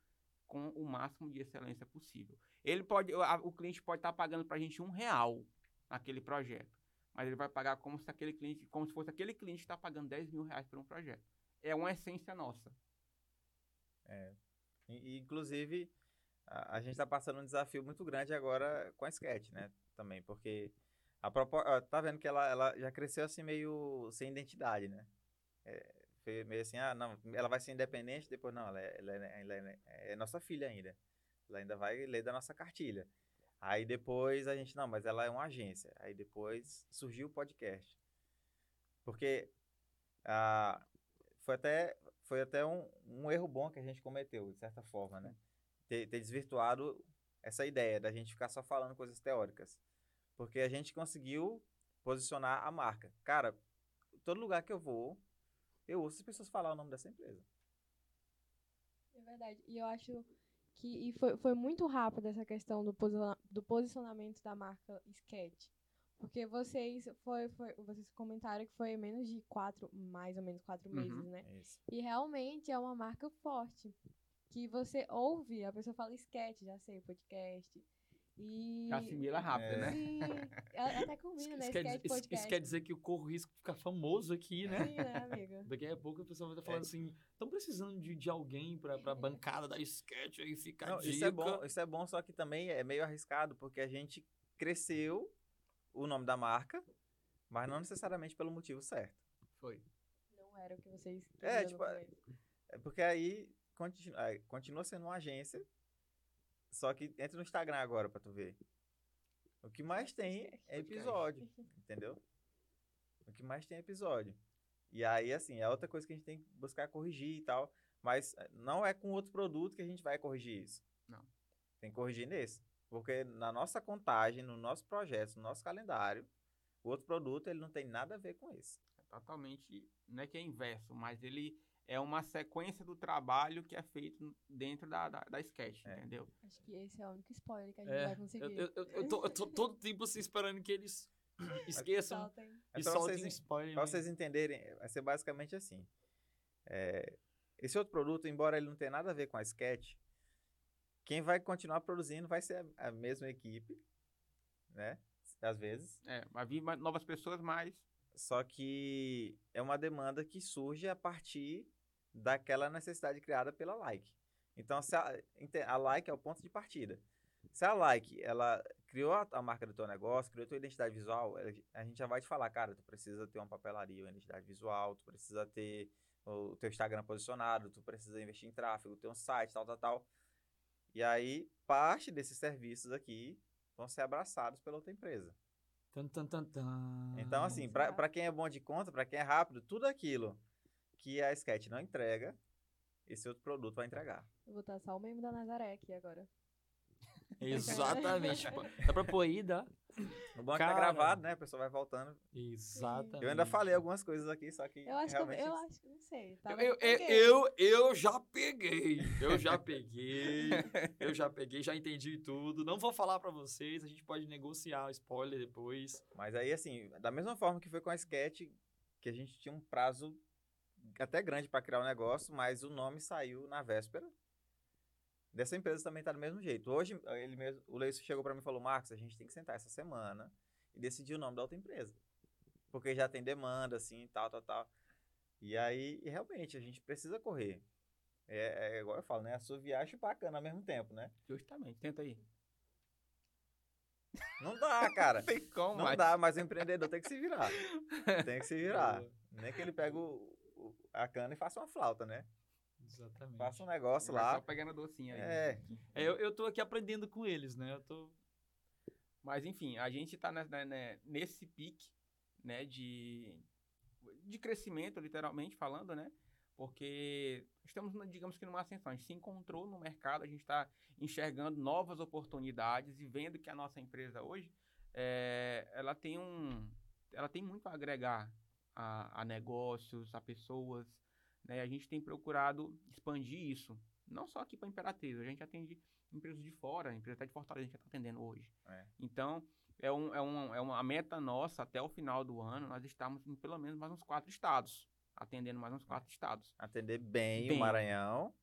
com o máximo de excelência possível. Ele pode, a- o cliente pode estar pagando para a gente um real naquele projeto, mas ele vai pagar como se aquele cliente, como se fosse aquele cliente que está pagando 10 mil reais por um projeto. É uma essência nossa. E, inclusive, a, a gente está passando um desafio muito grande agora com a Sketch, né? Também, porque a propo... ó, tá vendo que ela, ela já cresceu assim meio sem identidade, né? É, foi meio assim, ah, não, ela vai ser independente, depois não, ela é, ela é- ela é- é nossa filha ainda. Ela ainda vai ler da nossa cartilha. Aí depois a gente, não, mas ela é uma agência. Aí depois surgiu o podcast. Porque ah, foi até, foi até um, um erro bom que a gente cometeu, de certa forma, né? Ter, ter desvirtuado essa ideia da gente ficar só falando coisas teóricas. Porque a gente conseguiu posicionar a marca. Cara, todo lugar que eu vou, eu ouço as pessoas falar o nome dessa empresa. É verdade. E eu acho que e foi, foi muito rápido essa questão do, posiciona- do posicionamento da marca Sketch. Porque vocês foi, foi, vocês comentaram que foi menos de quatro, mais ou menos quatro Uhum. meses, né? É. E realmente é uma marca forte. Que você ouve, a pessoa fala sketch, já sei, podcast. E. Assimila rápido, É. né? Sim, a- até combina, né? Isso quer, isso- quer dizer que eu corro risco de ficar famoso aqui, né? Sim, né, amiga? Daqui a pouco a pessoa vai estar É. falando assim, estão precisando de, de alguém pra, pra bancada da sketch aí ficar Não, dica. isso é bom, isso é bom, só que também é meio arriscado, porque a gente cresceu o nome da marca, mas não necessariamente pelo motivo certo. Foi. Não era o que vocês É, tipo. É porque aí continua, aí continua sendo uma agência, só que entra no Instagram agora pra tu ver. O que mais tem é episódio, entendeu? O que mais tem é episódio. E aí, assim, é outra coisa que a gente tem que buscar corrigir e tal. Mas eh, não é com outro produto que a gente vai corrigir isso. Não. Tem que corrigir nesse. Porque na nossa contagem, no nosso projeto, no nosso calendário, o outro produto ele não tem nada a ver com esse. É totalmente, não é que é inverso, mas ele é uma sequência do trabalho que é feito dentro da, da, da sketch, É. entendeu? Acho que esse é o único spoiler que a gente É, vai conseguir. eu, eu, eu tô, eu tô todo tempo assim esperando que eles esqueçam Soltem. É e pra soltem vocês um spoiler. Pra vocês entenderem, vai ser basicamente assim. É, esse outro produto, embora ele não tenha nada a ver com a sketch, quem vai continuar produzindo vai ser a, a mesma equipe, né? Às vezes. É, vai vir mais novas pessoas, mas Só que é uma demanda que surge a partir daquela necessidade criada pela Like. Então, se a, a Like é o ponto de partida. Se a Like, ela criou a, a marca do teu negócio, criou a tua identidade visual, ela- a gente já vai te falar, cara, tu precisa ter uma papelaria, uma identidade visual, tu precisa ter o teu Instagram posicionado, tu precisa investir em tráfego, ter um site, tal, tal, tal. E aí, parte desses serviços aqui vão ser abraçados pela outra empresa. Tan, tan, tan. Então, assim, pra quem é bom de conta, pra quem é rápido, tudo aquilo que a Sketch não entrega, esse outro produto vai entregar. Eu vou botar só o meme da Nazaré aqui agora. Exatamente. Dá pra pôr aí, dá? O bom é que Cara. tá gravado, né? A pessoa vai voltando. Exatamente. Eu ainda falei algumas coisas aqui, só que Eu acho que eu, realmente... eu acho que não sei. Tá? Eu, eu, peguei. eu, eu já peguei. Eu já peguei. eu já peguei, já entendi tudo. Não vou falar pra vocês, a gente pode negociar o spoiler depois. Mas aí, assim, da mesma forma que foi com a Sketch, que a gente tinha um prazo até grande pra criar o negócio, mas o nome saiu na véspera. Dessa empresa também tá do mesmo jeito. Hoje, ele mesmo, o Leison chegou pra mim e falou, Marcos, a gente tem que sentar essa semana e decidir o nome da outra empresa. Porque já tem demanda, assim, tal, tal, tal. E aí, e realmente, a gente precisa correr. É, é igual eu falo, né? Assoviar e chupar a cana ao mesmo tempo, né? justamente, tenta aí. Não dá, cara. Não tem como, Não dá, mas o empreendedor tem que se virar. Tem que se virar. Nem que ele pegue o- o- a cana e faça uma flauta, né? Exatamente. Faça um negócio lá. Só pegando a docinha aí. É. É, eu, eu tô aqui aprendendo com eles, né? Eu tô. Mas enfim, a gente está nesse pique, né, de, de crescimento, literalmente falando, né? Porque estamos, digamos que numa ascensão. A gente se encontrou no mercado, a gente está enxergando novas oportunidades e vendo que a nossa empresa hoje, é, ela tem um, ela tem muito a agregar a, a negócios, a pessoas, né? A gente tem procurado expandir isso, não só aqui para Imperatriz, a gente atende empresas de fora, a empresa até de Fortaleza a gente está atendendo hoje. É. Então, é, um, é, um, é uma meta nossa até o final do ano, nós estamos em pelo menos mais uns quatro estados, atendendo mais uns quatro estados. Atender bem, Bem. o Maranhão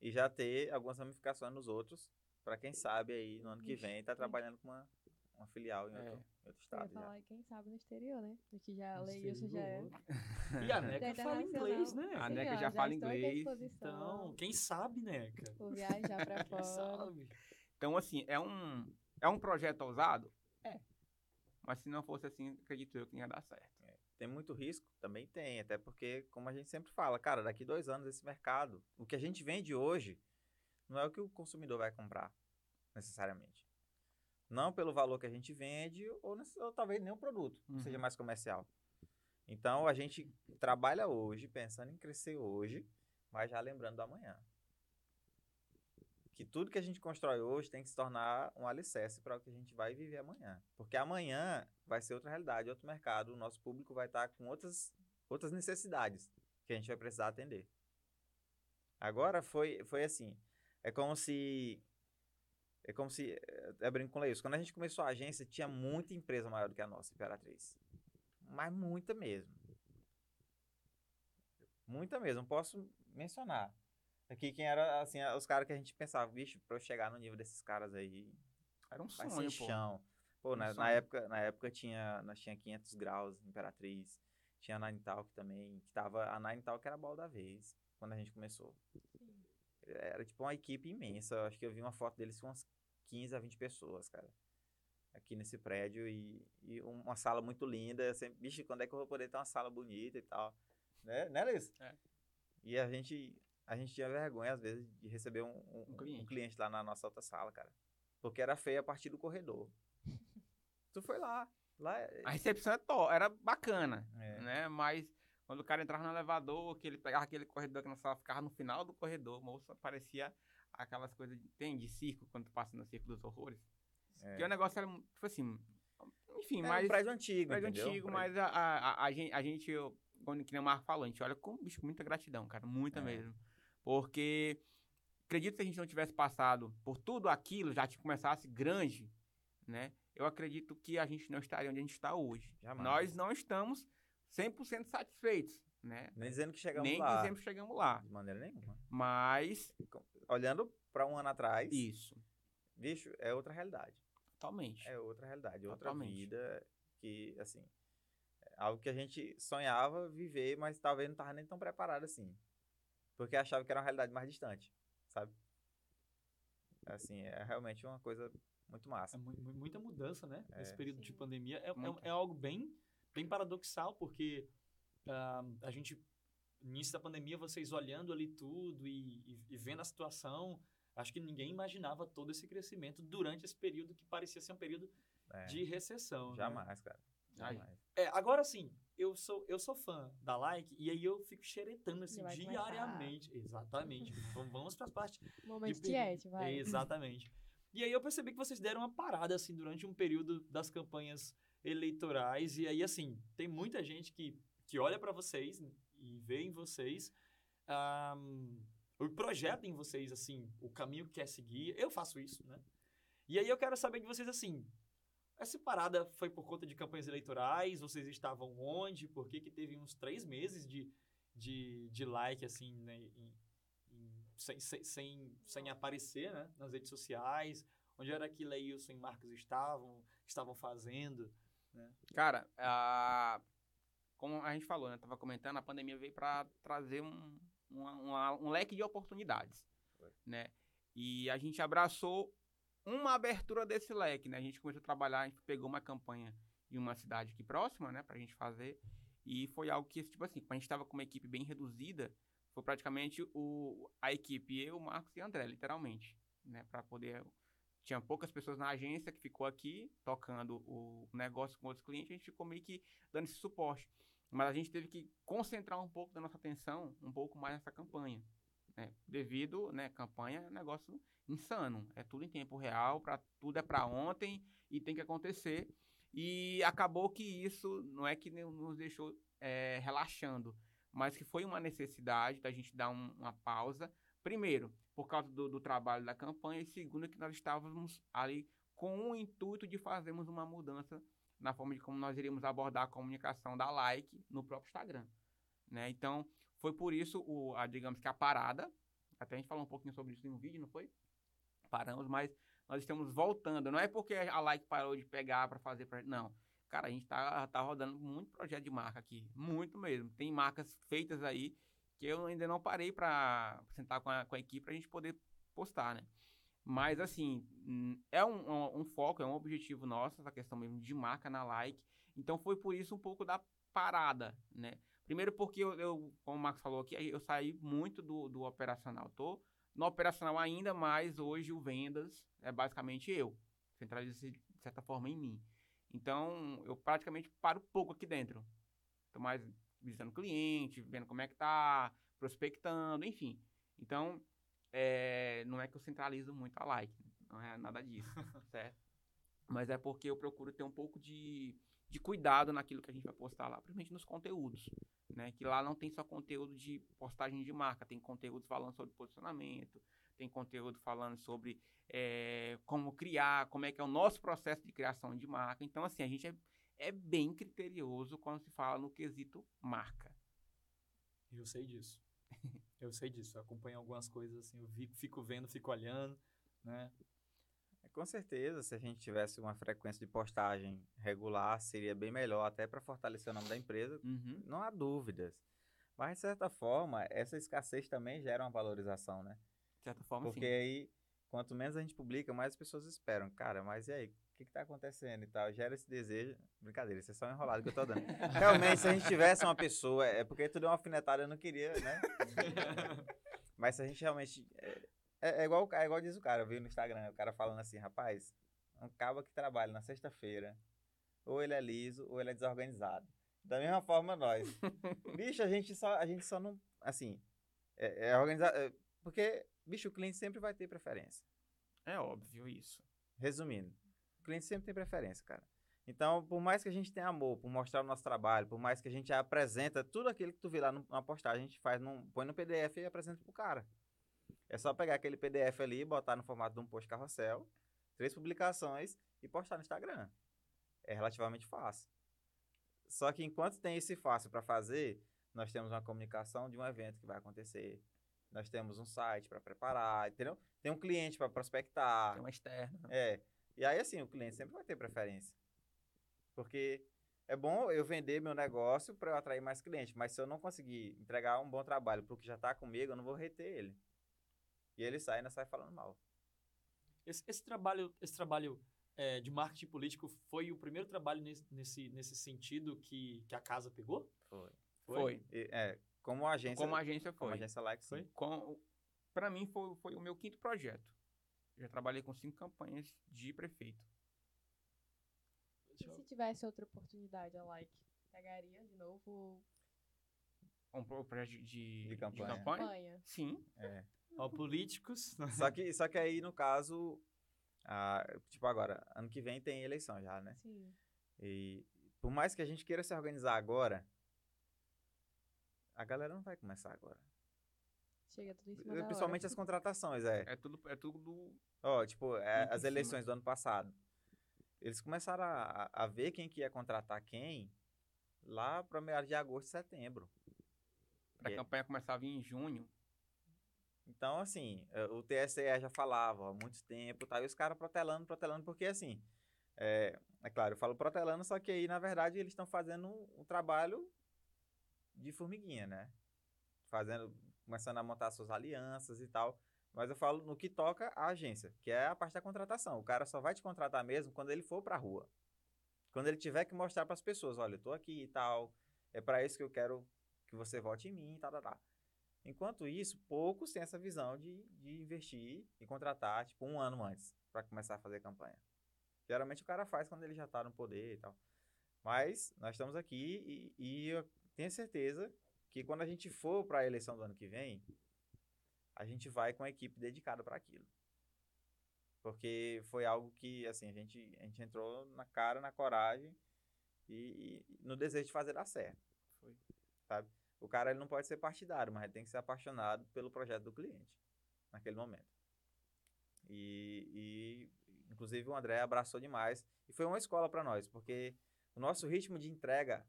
e já ter algumas ramificações nos outros, pra quem sabe aí no ano que vem tá trabalhando com uma, uma filial em É. outro, em outro Eu ia estado. já. falar, e quem sabe no exterior, né? Porque já No Leilson já é. E a NECA fala inglês, né? A Sim, NECA ó, já fala inglês. Então, quem sabe, NECA? Vou viajar pra Quem fora. sabe? Então, assim, é um, é um projeto ousado? É. Mas se não fosse assim, acredito eu que não ia dar certo. Tem muito risco? Também tem, até porque, como a gente sempre fala, cara, daqui dois anos esse mercado, o que a gente vende hoje, não é o que o consumidor vai comprar, necessariamente. Não pelo valor que a gente vende, ou, ou talvez o produto, Uhum. seja mais comercial. Então a gente trabalha hoje, pensando em crescer hoje, mas já lembrando do amanhã. Que tudo que a gente constrói hoje tem que se tornar um alicerce para o que a gente vai viver amanhã. Porque amanhã vai ser outra realidade, outro mercado, o nosso público vai estar com outras, outras necessidades que a gente vai precisar atender. Agora foi, foi assim. É como se. É como se. É brinco com isso. Quando a gente começou a agência, tinha muita empresa maior do que a nossa, Imperatriz. Mas muita mesmo. Muita mesmo. Posso mencionar. Aqui quem era, assim, os caras que a gente pensava, bicho, pra eu chegar no nível desses caras aí. Era um sonho, pô. chão. Pô, Um na, na sonho. época, na época tinha, nós tinha 500 graus, Imperatriz. Tinha a Nine Talk também, que tava, a Nine Talk era a bola da vez, quando a gente começou. Era tipo uma equipe imensa, eu acho que eu vi uma foto deles com umas 15 a 20 pessoas, cara. Aqui nesse prédio e, e uma sala muito linda. Eu sempre, bicho, quando é que eu vou poder ter uma sala bonita e tal? Né, né Liz? É. E a gente, a gente tinha vergonha, às vezes, de receber um, um- Um um cliente. cliente lá na nossa outra sala, cara. Porque era feio a partir do corredor. tu foi lá. Lá é- A recepção é to- era bacana, É. né? Mas quando o cara entrava no elevador, que ele pegava aquele corredor que na sala ficava no final do corredor, moça, parecia aquelas coisas, tem de circo, quando tu passa no circo dos horrores. é. Que o negócio era, tipo assim, enfim, É mas... um prédio antigo, prédio entendeu? antigo, Um prédio- mas a, a, a, gente, a gente, eu, quando que nem o Marco falou, a gente olha com, bicho, muita gratidão, cara, muita É. mesmo. Porque acredito que se a gente não tivesse passado por tudo aquilo, já te começasse grande, né? Eu acredito que a gente não estaria onde a gente está hoje. Jamais. Nós não estamos 100% satisfeitos, né? Nem dizendo que chegamos Nem lá. dizemos que chegamos lá. De maneira nenhuma. Mas, Olhando para um ano atrás, isso, bicho, é outra realidade. totalmente. É outra realidade, outra Totalmente. vida que, assim, é algo que a gente sonhava viver, mas talvez não estava nem tão preparado assim. Porque achava que era uma realidade mais distante, sabe? Assim, é realmente uma coisa muito É massa. mu- muita mudança, né? Nesse É. período de Sim. pandemia. É, é, é algo bem, bem paradoxal, porque ah, a gente, no início da pandemia, vocês olhando ali tudo e, e- e vendo a situação, acho que ninguém imaginava todo esse crescimento durante esse período que parecia ser um período É, de recessão. né? jamais, cara. Ai. Jamais. É, agora sim, eu sou, eu sou fã da Like e aí eu fico xeretando assim vai diariamente. Exatamente. Vamos- Vamos para as partes Momento de tiete, vai. Exatamente. E aí eu percebi que vocês deram uma parada, assim, durante um período das campanhas eleitorais. E aí, assim, tem muita gente que, que olha para vocês e vê em vocês ahm, o projeto em vocês, assim, o caminho que quer seguir. Eu faço isso, né? E aí eu quero saber de vocês, assim, essa parada foi por conta de campanhas eleitorais? Vocês estavam onde? Por que que teve uns três meses de, de, de like, assim, né, em- em- sem, sem, sem, aparecer né, nas redes sociais? Onde era que Leilson e Marcos estavam, estavam fazendo? Cara, a- como a gente falou, né? Tava comentando, a pandemia veio para trazer um, uma- uma- um leque de oportunidades, Foi. né? E a gente abraçou uma abertura desse leque, né? A gente começou a trabalhar, a gente pegou uma campanha de uma cidade aqui próxima, né? Pra gente fazer. E foi algo que, tipo assim, a gente tava com uma equipe bem reduzida, foi praticamente o, a equipe, eu, Marcos e André, literalmente, né? Pra poder tinha poucas pessoas na agência que ficou aqui tocando o negócio com outros clientes, a gente ficou meio que dando esse suporte. Mas a gente teve que concentrar um pouco da nossa atenção um pouco mais nessa campanha. Né? Devido, né, campanha é um negócio insano. É tudo em tempo real, pra, tudo é para ontem e tem que acontecer. E acabou que isso não é que nos deixou é, relaxando, mas que foi uma necessidade da gente dar um- uma pausa. Primeiro, por causa do, do trabalho da campanha, e segundo, que nós estávamos ali com o intuito de fazermos uma mudança na forma de como nós iríamos abordar a comunicação da like no próprio Instagram. Né? Então, foi por isso, o, a, digamos que a parada, até a gente falou um pouquinho sobre isso no vídeo, não foi? Paramos, mas nós estamos voltando. Não é porque a like parou de pegar para fazer, pra, não. Cara, a gente tá, tá rodando muito projeto de marca aqui, muito mesmo. Tem marcas feitas aí que eu ainda não parei para sentar com a, com a equipe para a gente poder postar, né? Mas, assim, hum, é um, um- um foco, é um objetivo nosso, essa questão mesmo de marca na like. Então, foi por isso um pouco da parada, né? Primeiro porque eu, eu, como o Marcos falou aqui, eu saí muito do, do operacional. Tô no operacional ainda, mas hoje o vendas é basicamente eu. Centraliza de certa forma em mim. Então, eu praticamente paro pouco aqui dentro. Tô mais visitando cliente, vendo como é que tá, prospectando, enfim. Então, é, não é que eu centralizo muito a like, não é nada disso, certo? Mas é porque eu procuro ter um pouco de, de cuidado naquilo que a gente vai postar lá, principalmente nos conteúdos, né? Que lá não tem só conteúdo de postagem de marca, tem conteúdo falando sobre posicionamento, tem conteúdo falando sobre é, como criar, como é que é o nosso processo de criação de marca. Então, assim, a gente é, é bem criterioso quando se fala no quesito marca. Eu sei disso. Eu sei disso. Eu acompanho algumas coisas assim, eu fico vendo, fico olhando, né? É, com certeza, se a gente tivesse uma frequência de postagem regular, seria bem melhor, até para fortalecer o nome da empresa, uhum. não há dúvidas. Mas, de certa forma, essa escassez também gera uma valorização, né? De certa forma, Porque sim. aí, quanto menos a gente publica, mais as pessoas esperam. Cara, mas e aí? O que, está acontecendo e tal? Gera esse desejo. Brincadeira, isso é só um enrolado que eu tô dando. Realmente, se a gente tivesse uma pessoa, é porque tu deu uma alfinetada, eu não queria, né? mas se a gente realmente. É, é, é, igual, é igual diz o cara, eu vi no Instagram, o cara falando assim, rapaz, um cabo que trabalha na sexta-feira, ou ele é liso, ou ele é desorganizado. Da mesma forma, nós. Bicho, a gente só, a gente só não. Assim, é, é organizado. É, porque, bicho, o cliente sempre vai ter preferência. É óbvio isso. Resumindo, cliente sempre tem preferência, cara. Então, por mais que a gente tenha amor por mostrar o nosso trabalho, por mais que a gente apresenta tudo aquilo que tu vê lá na postagem, a gente faz num, põe no PDF e apresenta pro cara. É só pegar aquele PDF ali, botar no formato de um post carrossel, três publicações e postar no Instagram. É relativamente fácil. Só que enquanto tem esse fácil para fazer, nós temos uma comunicação de um evento que vai acontecer. Nós temos um site para preparar, entendeu? Tem um cliente para prospectar. Tem uma externa. É. E aí, assim, o cliente sempre vai ter preferência. Porque é bom eu vender meu negócio para eu atrair mais clientes, mas se eu não conseguir entregar um bom trabalho para o que já está comigo, eu não vou reter ele. E ele sai e não sai falando mal. Esse, esse trabalho, esse trabalho é, de marketing político foi o primeiro trabalho nesse, nesse, nesse sentido que, que a casa pegou? Foi. Foi. foi. E, é, como agência. Como agência foi. Como agência like, foi. Com, pra mim foi, foi o meu quinto projeto. Já trabalhei com cinco campanhas de prefeito. E se tivesse outra oportunidade, a like, pegaria de novo um projeto de, de, de, campanha. de campanha? Sim. É. Ó, políticos. só, que, só que aí, no caso, ah, tipo agora, ano que vem tem eleição já, né? Sim. E por mais que a gente queira se organizar agora, a galera não vai começar agora. Chega tudo em cima da Principalmente as contratações, é. É tudo, é tudo Ó, tipo, é, as em eleições cima. do ano passado. Eles começaram a, a ver quem que ia contratar quem lá para meados de agosto, setembro. A É. campanha começava em junho. Então, assim, eh, o TSE já falava há muito tempo, tá? E os caras protelando, protelando, porque assim, é, é claro, eu falo protelando, só que aí, na verdade, eles estão fazendo um, um trabalho de formiguinha, né? Fazendo, começando a montar suas alianças e tal. Mas eu falo no que toca a agência, que é a parte da contratação. O cara só vai te contratar mesmo quando ele for pra rua. Quando ele tiver que mostrar para as pessoas, olha, eu tô aqui e tal, é para isso que eu quero que você vote em mim e tal, tal, tal. Enquanto isso, poucos têm essa visão de, de investir e contratar, tipo, um ano antes, para começar a fazer campanha. Geralmente o cara faz quando ele já tá no poder e tal. Mas nós estamos aqui e, e eu tenho certeza que quando a gente for para a eleição do ano que vem, a gente vai com a equipe dedicada para aquilo. Porque foi algo que, assim, a gente, a gente entrou na cara, na coragem e, e no desejo de fazer dar certo. Foi. Sabe? O cara ele não pode ser partidário, mas ele tem que ser apaixonado pelo projeto do cliente naquele momento. E, e inclusive o André abraçou demais e foi uma escola para nós, porque o nosso ritmo de entrega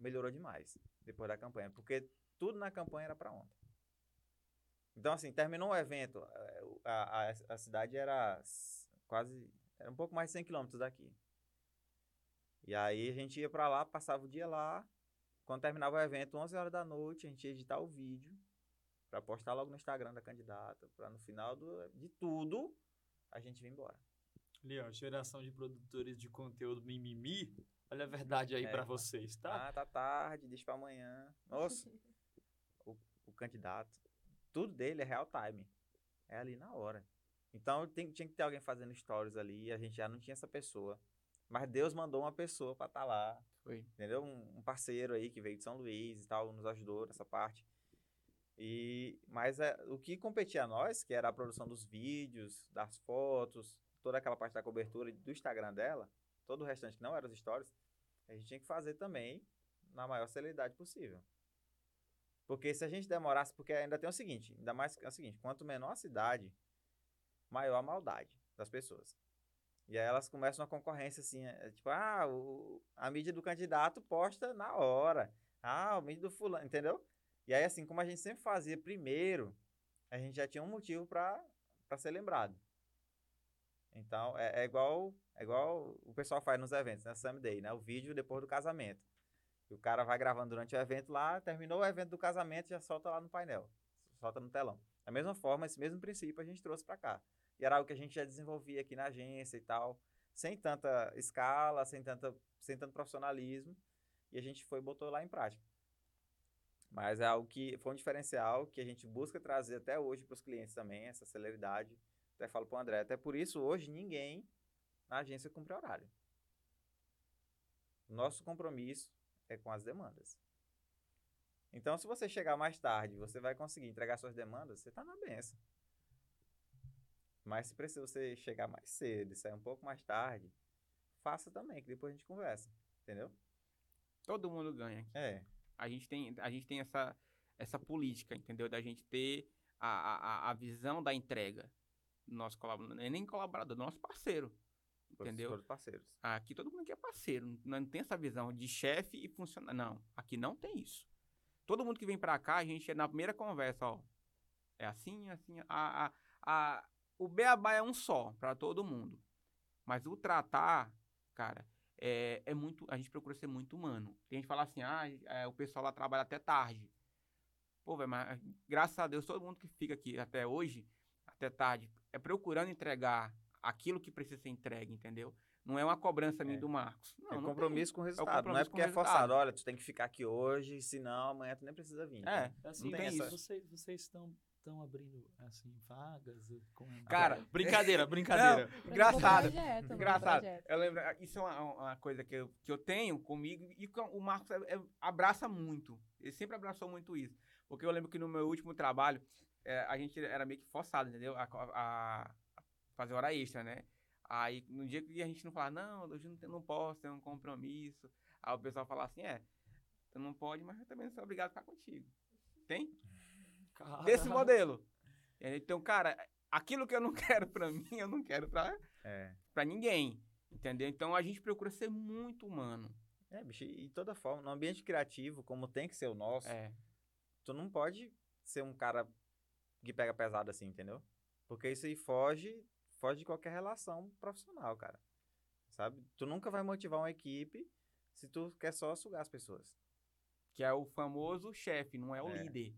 melhorou demais depois da campanha, porque tudo na campanha era para ontem. Então assim, terminou o evento, eh, a, a, a cidade era quase era um pouco mais de 100 quilômetros daqui. E aí a gente ia para lá, passava o dia lá, quando terminava o evento, 11 horas da noite, a gente ia editar o vídeo para postar logo no Instagram da candidata, para no final do, de tudo a gente vir embora. Ali, geração de produtores de conteúdo mimimi. Olha a verdade aí É, pra mano. vocês, tá? Ah, tá tarde, deixa para amanhã. Nossa, o, o candidato, tudo dele é real time. É ali na hora. Então tem- tinha que ter alguém fazendo stories ali, e a gente já não tinha essa pessoa. Mas Deus mandou uma pessoa para estar lá, Foi. entendeu? Um, um parceiro aí que veio de São Luís e tal, nos ajudou nessa parte. E, mas é, o que competia a nós, que era a produção dos vídeos, das fotos, toda aquela parte da cobertura do Instagram dela, todo o restante que não era os stories, a gente tinha que fazer também na maior celeridade possível. Porque se a gente demorasse, porque ainda tem o seguinte, ainda mais é o seguinte, quanto menor a cidade, maior a maldade das pessoas. E aí elas começam uma concorrência assim, é, tipo, ah, o, a mídia do candidato posta na hora. Ah, o mídia do fulano, entendeu? E aí, assim, como a gente sempre fazia primeiro, a gente já tinha um motivo para ser lembrado. Então, é, é, igual é igual o pessoal faz nos eventos, né? Sam Day, né? O vídeo depois do casamento. E o cara vai gravando durante o evento lá, terminou o evento do casamento, já solta lá no painel. Solta no telão. Da mesma forma, esse mesmo princípio a gente trouxe para cá. E era algo que a gente já desenvolvia aqui na agência e tal, sem tanta escala, sem, tanta, sem tanto profissionalismo, e a gente foi botou lá em prática. Mas é algo que foi um diferencial que a gente busca trazer até hoje para os clientes também, essa celeridade. Até falo para o André, até por isso hoje ninguém na agência cumpre horário. Nosso compromisso é com as demandas. Então, se você chegar mais tarde, você vai conseguir entregar suas demandas, você está na benção. Mas se precisa você chegar mais cedo e sair um pouco mais tarde, faça também, que depois a gente conversa. Entendeu? Todo mundo ganha. É. A gente tem, a gente tem essa, essa política, entendeu? Da gente ter a, a, a visão da entrega do nosso colaborador. É nem colaborador, do nosso parceiro. Entendeu? Todos parceiros. Aqui todo mundo aqui é parceiro. Não tem essa visão de chefe e funcionário. Não, aqui não tem isso. Todo mundo que vem pra cá, a gente, na primeira conversa, ó. É assim, assim. A, a, a, o beabá é um só para todo mundo. Mas o tratar, cara, é, é muito. A gente procura ser muito humano. Tem gente que fala assim, ah, é, o pessoal lá trabalha até tarde. Pô, velho, mas graças a Deus, todo mundo que fica aqui até hoje, até tarde, é procurando entregar aquilo que precisa ser entregue, entendeu? Não é uma cobrança minha É. do Marcos. Não, é não compromisso com o resultado. não é compromisso com porque o é forçado. Olha, tu tem que ficar aqui hoje, senão amanhã tu nem precisa vir. É, Então, Assim, Não tem essa- isso. Vocês, vocês estão, estão abrindo, assim, vagas? Com... Cara, brincadeira, brincadeira. No Engraçado. projeto, Engraçado. Eu lembro, isso é uma, uma coisa que eu, que eu tenho comigo e que o Marcos é- é- abraça muito. Ele sempre abraçou muito isso. Porque eu lembro que no meu último trabalho, é, a gente era meio que forçado, entendeu? A- a fazer hora extra, né? Aí, no dia que a gente não falava, não, hoje não, não posso, tem um compromisso. Aí o pessoal falava assim, é, tu não pode, mas eu também não sou obrigado a ficar contigo. Tem? Desse Caraca. modelo. Então, cara, aquilo que eu não quero pra mim, eu não quero pra, É. pra ninguém. Entendeu? Então a gente procura ser muito humano. É, bicho, e de toda forma, no ambiente criativo, como tem que ser o nosso, É. tu não pode ser um cara que pega pesado assim, entendeu? Porque isso aí foge, foge de qualquer relação profissional, cara. Sabe? Tu nunca vai motivar uma equipe se tu quer só sugar as pessoas. Que é o famoso chefe, não é o É. líder.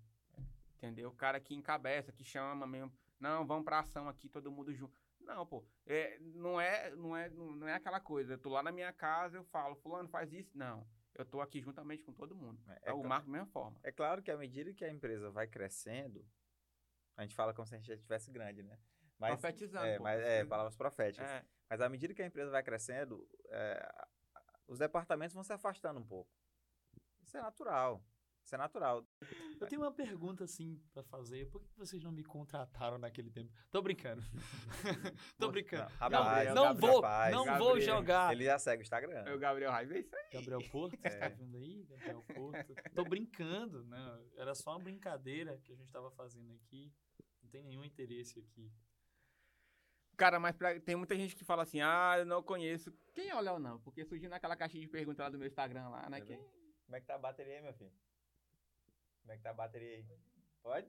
Entendeu? O cara que encabeça, que chama mesmo. Não, vamos pra ação aqui, todo mundo junto. Não, pô. É, não, é, não, é, não é aquela coisa. Eu tô lá na minha casa, eu falo, fulano, faz isso. Não. Eu tô aqui juntamente com todo mundo. É, É, é o Marco da mesma forma. É claro que à medida que a empresa vai crescendo, a gente fala como se a gente já estivesse grande, né? Mas, Profetizando. é, pô. mas, é, palavras proféticas. É, Mas à medida que a empresa vai crescendo, é, os departamentos vão se afastando um pouco. Isso é natural. Isso é natural. Eu tenho uma pergunta, assim, pra fazer. Por que vocês não me contrataram naquele tempo? Tô brincando. Tô brincando. Não, rapaz, não Gabriel vou, Paz, não Gabriel. vou jogar. Ele já segue o Instagram. é o Gabriel Raiva, é isso aí. Gabriel Porto, você tá É. vendo aí? Gabriel Porto. Tô brincando, né? Era só uma brincadeira que a gente tava fazendo aqui. Não tem nenhum interesse aqui. Cara, mas pra- tem muita gente que fala assim, ah, eu não conheço. Quem é o Léo não? Porque surgiu naquela caixinha de perguntas lá do meu Instagram lá, né? Tá Quem? Como é que tá a bateria aí, meu filho? Como é que tá a bateria aí? Pode?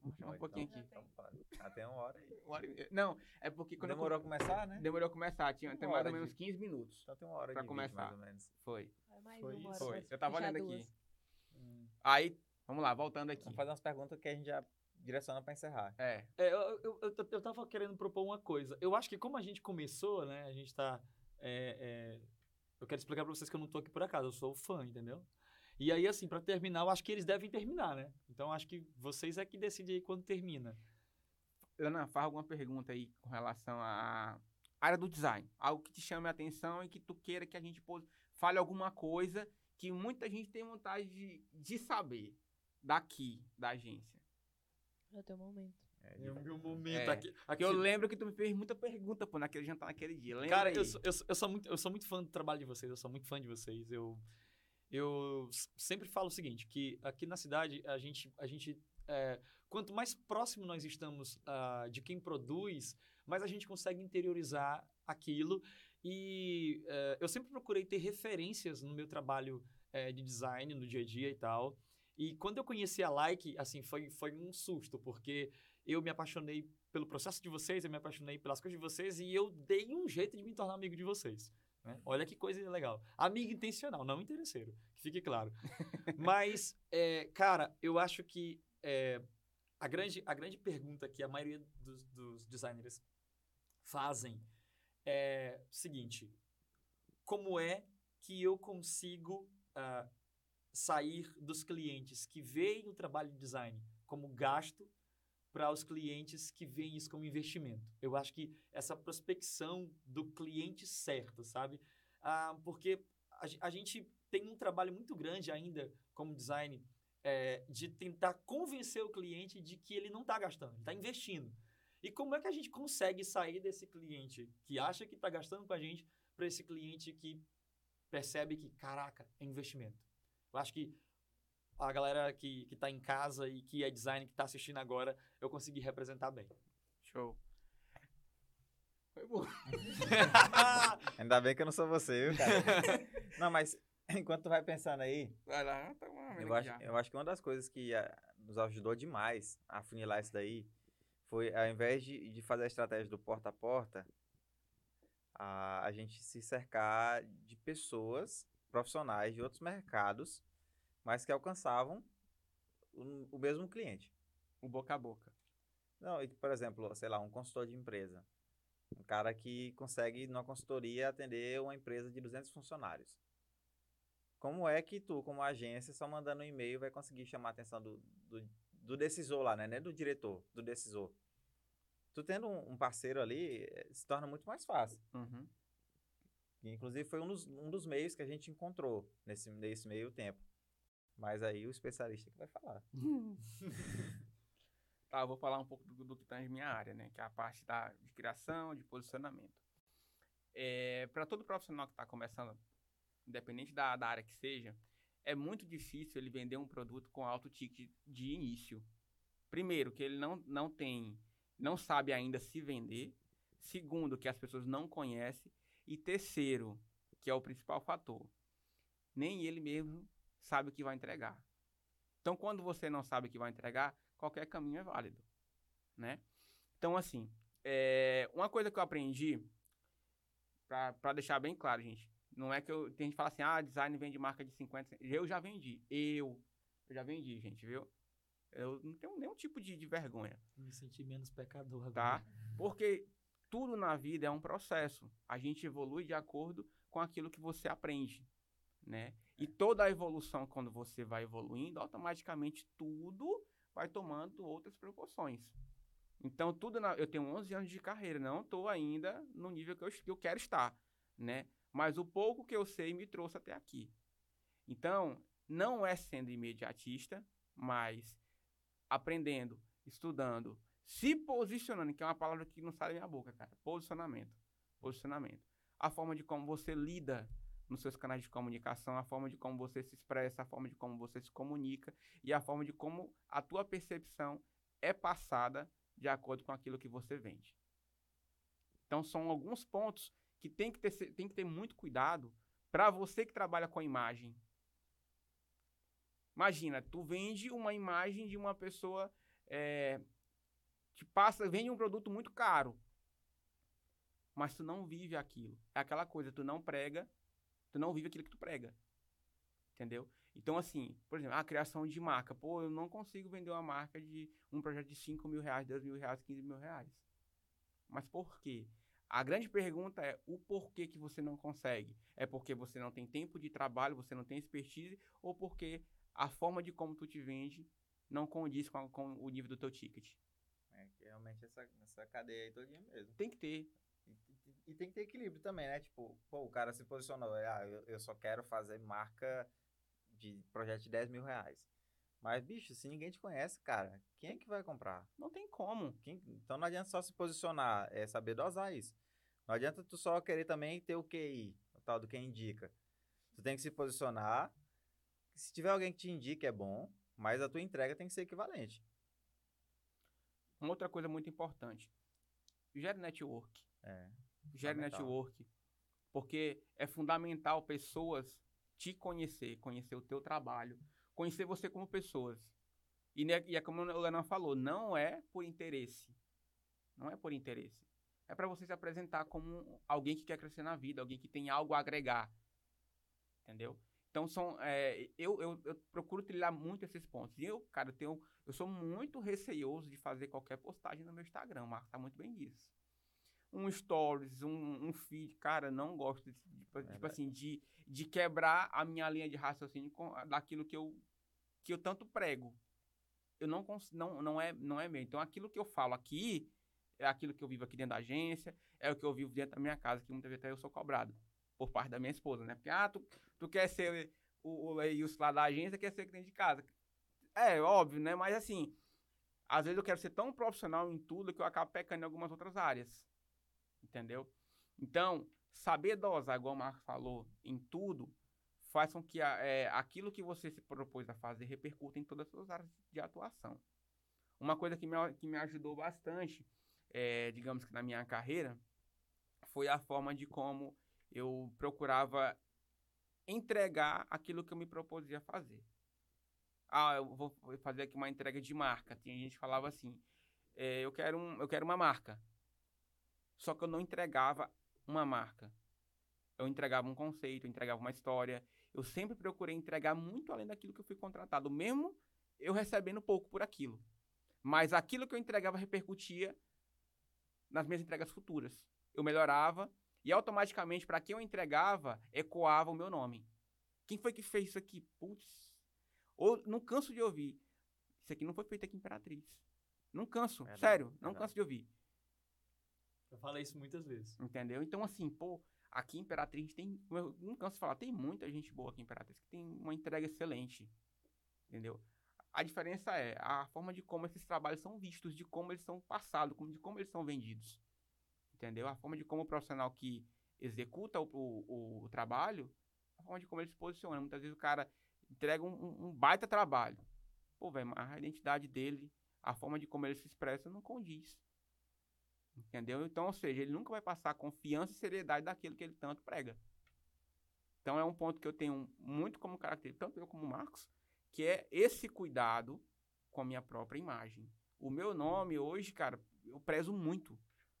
Vamos chamar um Pode, pouquinho então. aqui. Então, pode. Já tem uma hora aí. Uma hora e. Não, é porque quando Demorou a eu começar, né? demorou a começar, tinha tem mais ou menos de- 15 minutos. Então tem uma hora Pra de começar. vídeo, mais ou menos. Foi. Mais Foi uma hora isso? Foi. Eu tava olhando duas. aqui. Aí, vamos lá, voltando aqui. Vamos fazer umas perguntas que a gente já direciona pra encerrar. É, É, eu, eu, eu, eu tava querendo propor uma coisa. Eu acho que como a gente começou, né? A gente tá. é, é, eu quero explicar pra vocês que eu não tô aqui por acaso, eu sou fã, entendeu? E aí, assim, pra terminar, eu acho que eles devem terminar, né? Então acho que vocês é que decidem aí quando termina. Ana, faz alguma pergunta aí com relação a, área do design. Algo que te chame a atenção e que tu queira que a gente fale alguma coisa que muita gente tem vontade de, de saber daqui, da agência. É o teu momento. É, o meu momento É, aqui. Aqui eu lembro que tu me fez muita pergunta, pô, naquele jantar, naquele dia. Lembra Cara, eu sou, eu, sou, eu, sou muito, eu sou muito fã do trabalho de vocês, eu sou muito fã de vocês. Eu, eu sempre falo o seguinte, que aqui na cidade, a gente, a gente é, quanto mais próximo nós estamos ah, de quem produz, mais a gente consegue interiorizar aquilo. E é, eu sempre procurei ter referências no meu trabalho é, de design, no dia a dia e tal. E quando eu conheci a Like, assim, foi, foi um susto, porque eu me apaixonei pelo processo de vocês, eu me apaixonei pelas coisas de vocês e eu dei um jeito de me tornar amigo de vocês. né? Olha que coisa legal. Amigo intencional, não interesseiro, que fique claro. Mas, é, cara, eu acho que é, a, grande, a grande pergunta que a maioria dos, dos designers fazem é o seguinte: como é que eu consigo ah, sair dos clientes que veem o trabalho de design como gasto para os clientes que veem isso como investimento. Eu acho que essa prospecção do cliente certo, sabe? Ah, porque a, a gente tem um trabalho muito grande ainda como design é, de tentar convencer o cliente de que ele não está gastando, ele está investindo. E como é que a gente consegue sair desse cliente que acha que está gastando com a gente para esse cliente que percebe que, caraca, é investimento? Eu acho que a galera que, que tá em casa e que é design, que tá assistindo agora, eu consegui representar bem. Show. Foi bom. Ainda bem que eu não sou você, viu, cara? não, mas enquanto tu vai pensando aí, Vai lá, tá uma eu acho, eu acho que uma das coisas que ah, nos ajudou demais a afunilar isso daí foi, ao invés de, de fazer a estratégia do porta a porta, a, a gente se cercar de pessoas profissionais de outros mercados, mas que alcançavam o, o mesmo cliente. O boca a boca. Não, e, por exemplo, sei lá, um consultor de empresa. Um cara que consegue, numa consultoria, atender uma empresa de 200 funcionários. Como é que tu, como agência, só mandando um e-mail, vai conseguir chamar a atenção do, do, do decisor lá, né? Não é do diretor, do decisor. Tu tendo um, parceiro ali, eh, se torna muito mais fácil. Uhum. Inclusive, foi um dos, um dos meios que a gente encontrou nesse, nesse meio tempo. Mas aí o especialista que vai falar. Tá, eu vou falar um pouco do, do que tange minha área, né? Que é a parte da, de criação, de posicionamento. É, para todo profissional que está começando, independente da, da área que seja, é muito difícil ele vender um produto com alto ticket de início. Primeiro, que ele não, não tem, não sabe ainda se vender. Segundo, que as pessoas não conhecem. E terceiro, que é o principal fator, nem ele mesmo sabe o que vai entregar. Então, quando você não sabe o que vai entregar, qualquer caminho é válido, né? Então, assim, é, uma coisa que eu aprendi, para deixar bem claro, gente, não é que eu, tem gente que fala assim, ah, design vende marca de 50, eu já vendi, eu, eu já vendi, gente, viu? Eu não tenho nenhum tipo de, de vergonha, Me senti menos pecador agora. tá? Porque tudo na vida é um processo, a gente evolui de acordo com aquilo que você aprende, né? E toda a evolução, quando você vai evoluindo, automaticamente tudo vai tomando outras proporções. Então, tudo na, eu tenho 11 anos de carreira, não estou ainda no nível que eu, que eu quero estar, né? Mas o pouco que eu sei me trouxe até aqui. Então, não é sendo imediatista, mas aprendendo, estudando, se posicionando, que é uma palavra que não sai da minha boca, cara. Posicionamento. Posicionamento. A forma de como você lida nos seus canais de comunicação, a forma de como você se expressa, a forma de como você se comunica e a forma de como a tua percepção é passada de acordo com aquilo que você vende. Então são alguns pontos que tem que ter, tem que ter muito cuidado para você que trabalha com a imagem. Imagina, tu vende uma imagem de uma pessoa é, que passa, vende um produto muito caro, mas tu não vive aquilo. É aquela coisa, tu não prega, tu não vive aquilo que tu prega. Entendeu? Então, assim, por exemplo, a criação de marca. Pô, eu não consigo vender uma marca de um projeto de 5 mil reais, 10 mil reais, 15 mil reais. Mas por quê? A grande pergunta é o porquê que você não consegue. É porque você não tem tempo de trabalho, você não tem expertise, ou porque a forma de como tu te vende não condiz com, a, com o nível do teu ticket. Realmente essa, essa cadeia aí todinha mesmo. Tem que ter. E- e- e tem que ter equilíbrio também, né? Tipo, pô, o cara se posicionou, ah, eu, eu só quero fazer marca de projeto de 10 mil reais. Mas, bicho, se ninguém te conhece, cara, quem é que vai comprar? Não tem como. Quem- então não adianta só se posicionar, é saber dosar isso. Não adianta tu só querer também ter o QI, o tal do quem indica. Tu tem que se posicionar. Se tiver alguém que te indique é bom, mas a tua entrega tem que ser equivalente. Uma outra coisa muito importante. Gere network. É. Gere network. Porque é fundamental pessoas te conhecer, conhecer o teu trabalho, conhecer você como pessoas. E, né, e é como o Lenan falou, não é por interesse. Não é por interesse. É para você se apresentar como alguém que quer crescer na vida, alguém que tem algo a agregar. Entendeu? Então são, é, eu, eu, eu procuro trilhar muito esses pontos. E eu, cara, eu tenho, eu sou muito receioso de fazer qualquer postagem no meu Instagram. O Marco tá muito bem disso. Um stories, um, um feed, cara, não gosto de, de- tipo Verdade. assim, de, de quebrar a minha linha de raciocínio com, daquilo que eu, que eu tanto prego. Eu não, não, não, é, não é meu. Então aquilo que eu falo aqui é aquilo que eu vivo aqui dentro da agência, é o que eu vivo dentro da minha casa, que muitas vezes até eu sou cobrado por parte da minha esposa, né? Porque, ah, tu, tu quer ser o, o Leilson lá da agência, quer ser dentro de casa. É, óbvio, né? Mas assim, às vezes eu quero ser tão profissional em tudo que eu acabo pecando em algumas outras áreas. Entendeu? Então, saber dosar, igual o Marcos falou, em tudo, faz com que a- é, aquilo que você se propôs a fazer repercuta em todas as suas áreas de atuação. Uma coisa que me, que me ajudou bastante, é, digamos que na minha carreira, foi a forma de como eu procurava entregar aquilo que eu me propusia fazer. Ah, eu vou fazer aqui uma entrega de marca. Tinha gente que falava assim, é, eu, quero um, eu quero uma marca. Só que eu não entregava uma marca. Eu entregava um conceito, eu entregava uma história. Eu sempre procurei entregar muito além daquilo que eu fui contratado, mesmo eu recebendo pouco por aquilo. Mas aquilo que eu entregava repercutia nas minhas entregas futuras. Eu melhorava e automaticamente, para quem eu entregava, ecoava o meu nome. Quem foi que fez isso aqui? Putz. Ou não canso de ouvir. Isso aqui não foi feito aqui em Imperatriz. Não canso, Verdade, sério, não verdade. canso de ouvir. Eu falei isso muitas vezes. Entendeu? Então, assim, pô, aqui em Imperatriz tem. Eu não canso de falar, tem muita gente boa aqui em Imperatriz que tem uma entrega excelente. Entendeu? A diferença é a forma de como esses trabalhos são vistos, de como eles são passados, como- de como eles são vendidos. Entendeu? A forma de como o profissional que executa o, o, o trabalho, a forma de como ele se posiciona. Muitas vezes o cara entrega um, um- baita trabalho. Pô, velho, a identidade dele, a forma de como ele se expressa não condiz. Entendeu? Então, ou seja, ele nunca vai passar confiança e seriedade daquilo que ele tanto prega. Então, é um ponto que eu tenho muito como característica, tanto eu como o Marcos, que é esse cuidado com a minha própria imagem. O meu nome hoje, cara, eu prezo muito.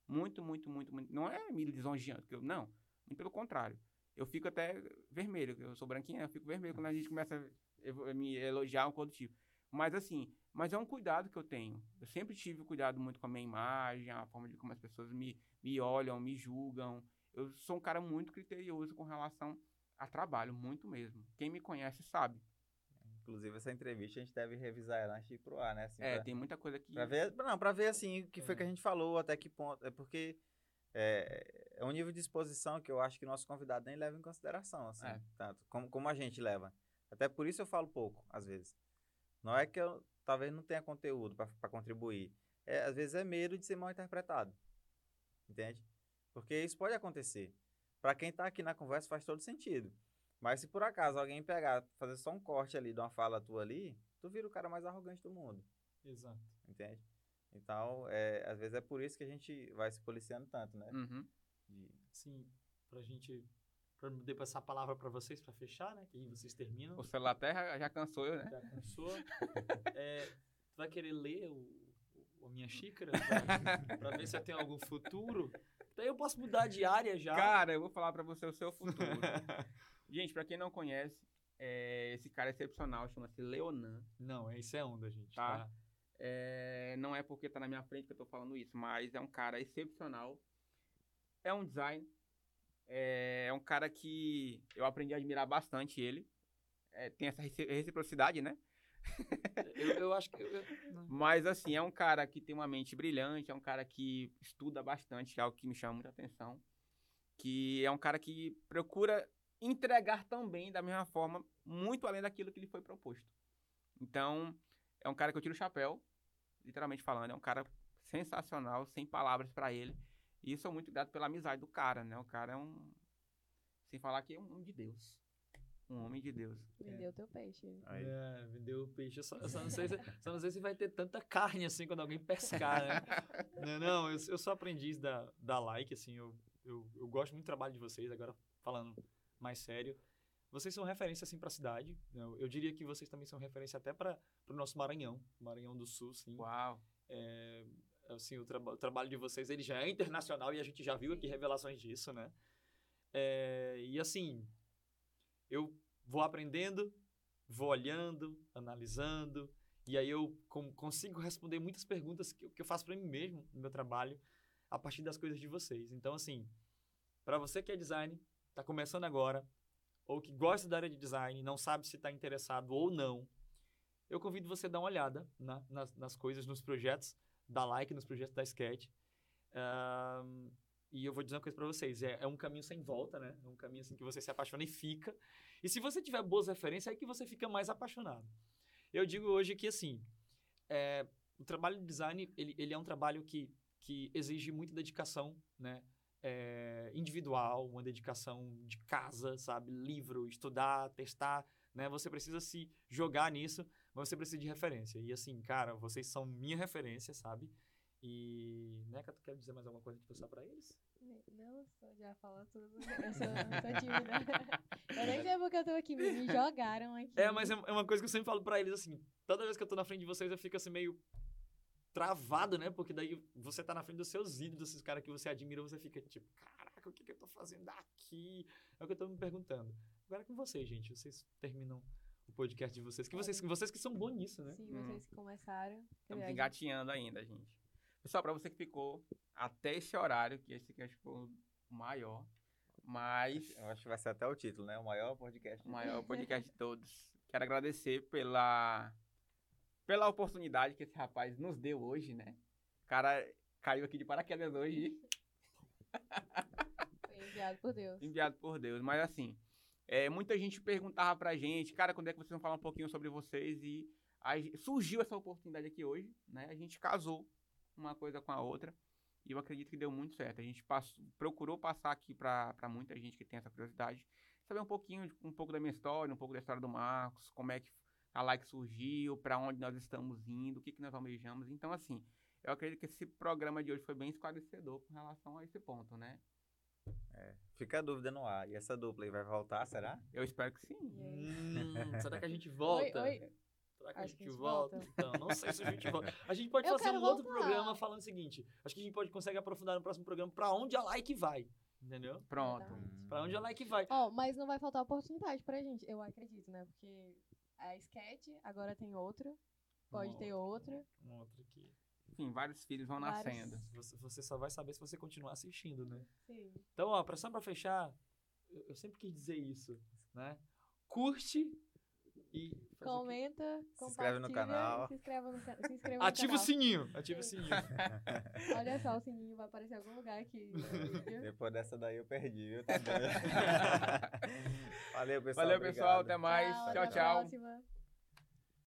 Muito, muito, muito, muito. Não é me lisonjeando, eu, não. Muito pelo contrário. Eu fico até vermelho, eu sou branquinha, eu fico vermelho quando a gente começa a me elogiar um coisa do tipo. Mas assim, mas é um cuidado que eu tenho. Eu sempre tive cuidado muito com a minha imagem, a forma de como as pessoas me, me olham, me julgam. Eu sou um cara muito criterioso com relação a trabalho, muito mesmo. Quem me conhece sabe. Inclusive, essa entrevista a gente deve revisar ela antes de ir pro ar, né? Assim, É, pra, tem muita coisa que. pra ver, não, pra ver assim o que foi É. que a gente falou, até que ponto. É porque é, é um nível de exposição que eu acho que nosso convidado nem leva em consideração, assim, É. tanto como, como a gente leva. Até por isso eu falo pouco, às vezes. Não é que eu talvez não tenha conteúdo pra contribuir. É, às vezes é medo de ser mal interpretado. Entende? Porque isso pode acontecer. Pra quem tá aqui na conversa faz todo sentido. Mas se por acaso alguém pegar, fazer só um corte ali de uma fala tua ali, tu vira o cara mais arrogante do mundo. Exato. Entende? Então, é, às vezes é por isso que a gente vai se policiando tanto, né? Uhum. De- Sim, pra gente. Pra eu depois passar a palavra pra vocês pra fechar, né? Que aí vocês terminam. O celular até já, já cansou eu, né? Já cansou. É, tu vai querer ler o, o- a minha xícara pra, pra ver se eu tenho algum futuro? Daí eu posso mudar de área já. Cara, eu vou falar pra você o seu futuro. gente, pra quem não conhece, é, esse cara é excepcional, chama-se Leonan. Não, é isso é onda, gente. Tá. Tá. É, não é porque tá na minha frente que eu tô falando isso, mas é um cara excepcional. É um design. É, é um cara que eu aprendi a admirar bastante ele. É, tem essa reci- reciprocidade, né? Eu, eu acho que. eu- Mas, assim, é um cara que tem uma mente brilhante, é um cara que estuda bastante, que é algo que me chama muita atenção. que é um cara que procura entregar também da mesma forma, muito além daquilo que lhe foi proposto. Então, é um cara que eu tiro o chapéu, literalmente falando, é um cara sensacional, sem palavras para ele. E sou muito grato pela amizade do cara, né? O cara é um sem falar que é um homem de Deus. Um homem de Deus. Vendeu teu peixe. Aí. É, vendeu o peixe. Eu só, eu só não sei se, só não sei se vai ter tanta carne assim quando alguém pescar, né? não, não eu, eu sou aprendiz da, da Like, assim, eu, eu, eu gosto muito do trabalho de vocês, agora falando mais sério. Vocês são referência, assim, para a cidade. Eu, eu diria que vocês também são referência até para o nosso Maranhão, Maranhão do Sul, sim. Uau. É, assim, o, traba o trabalho de vocês, ele já é internacional e a gente já viu aqui revelações disso, né? É, e assim, eu vou aprendendo, vou olhando, analisando, e aí eu com, consigo responder muitas perguntas que, que eu faço para mim mesmo no meu trabalho a partir das coisas de vocês. Então, assim, para você que é design, está começando agora, ou que gosta da área de design, não sabe se está interessado ou não, eu convido você a dar uma olhada na, nas, nas coisas, nos projetos da Like, nos projetos da Sketch. Um, e eu vou dizer uma coisa para vocês, é, é, um caminho sem volta, né? É um caminho assim que você se apaixona e fica. E se você tiver boas referências, é que você fica mais apaixonado. Eu digo hoje que, assim, é, o trabalho de design, ele, ele é um trabalho que, que exige muita dedicação, né? É, individual, uma dedicação de casa, sabe? Livro, estudar, testar, né? Você precisa se jogar nisso, mas você precisa de referência. E assim, cara, vocês são minha referência, sabe? E, né, tu quer dizer mais alguma coisa de passar para eles? Não, já fala tudo. Eu sou, sou tímida. eu nem sei porque eu tô aqui, me jogaram aqui. É, mas é, é uma coisa que eu sempre falo para eles, assim, toda vez que eu tô na frente de vocês, eu fico assim meio travado, né? Porque daí você tá na frente dos seus ídolos, esses caras que você admira, você fica tipo, caraca, o que, que eu tô fazendo aqui? É o que eu tô me perguntando. Agora é com vocês, gente, vocês terminam o podcast de vocês, que vocês, vocês que são bons nisso, né? Sim, vocês que começaram. Estamos engatinhando ainda, gente. Pessoal, para você que ficou até esse horário, que esse aqui acho que foi o maior, mas... Eu acho que vai ser até o título, né? O maior podcast. O maior podcast de todos. Quero agradecer pela, pela oportunidade que esse rapaz nos deu hoje, né? O cara caiu aqui de paraquedas hoje. Foi enviado por Deus. Enviado por Deus. Mas assim, é, muita gente perguntava pra gente, cara, quando é que vocês vão falar um pouquinho sobre vocês? E aí, surgiu essa oportunidade aqui hoje, né? A gente casou uma coisa com a outra. E eu acredito que deu muito certo. A gente passou, procurou passar aqui para muita gente que tem essa curiosidade, saber um pouquinho, um pouco da minha história, um pouco da história do Marcos, como é que a like surgiu, para onde nós estamos indo, o que, que nós almejamos. Então, assim, eu acredito que esse programa de hoje foi bem esclarecedor com relação a esse ponto, né? É, fica a dúvida no ar. E essa dupla aí vai voltar, será? Eu espero que sim. Hum, será que a gente volta? Oi, oi. Será que a gente, que a gente volta? volta. Então, não sei se a gente volta. A gente pode Eu fazer um outro voltar. programa falando o seguinte. Acho que a gente pode consegue aprofundar no próximo programa pra onde a like vai. Entendeu? Pronto. Verdade. Pra onde a like vai. Ó, mas não vai faltar oportunidade pra gente, eu acredito, né? Porque a sketch agora tem outra, pode Uma ter outra. Um outro aqui. Enfim, vários filhos vão Vários. nascendo. Você, você só vai saber se você continuar assistindo, né? Sim. Então, ó, pra, só pra fechar, eu, eu sempre quis dizer isso, né? Curte e... o? Comenta, Se inscreve no compartilha, canal. Se inscreva no, se inscreva no Ativa o canal. sininho. Ativa o sininho. Olha só, o sininho vai aparecer em algum lugar aqui. no vídeo. Depois dessa daí eu perdi, viu? Valeu, pessoal. Valeu, pessoal. obrigado. Até mais. Tchau, Tchau, até a tchau. próxima.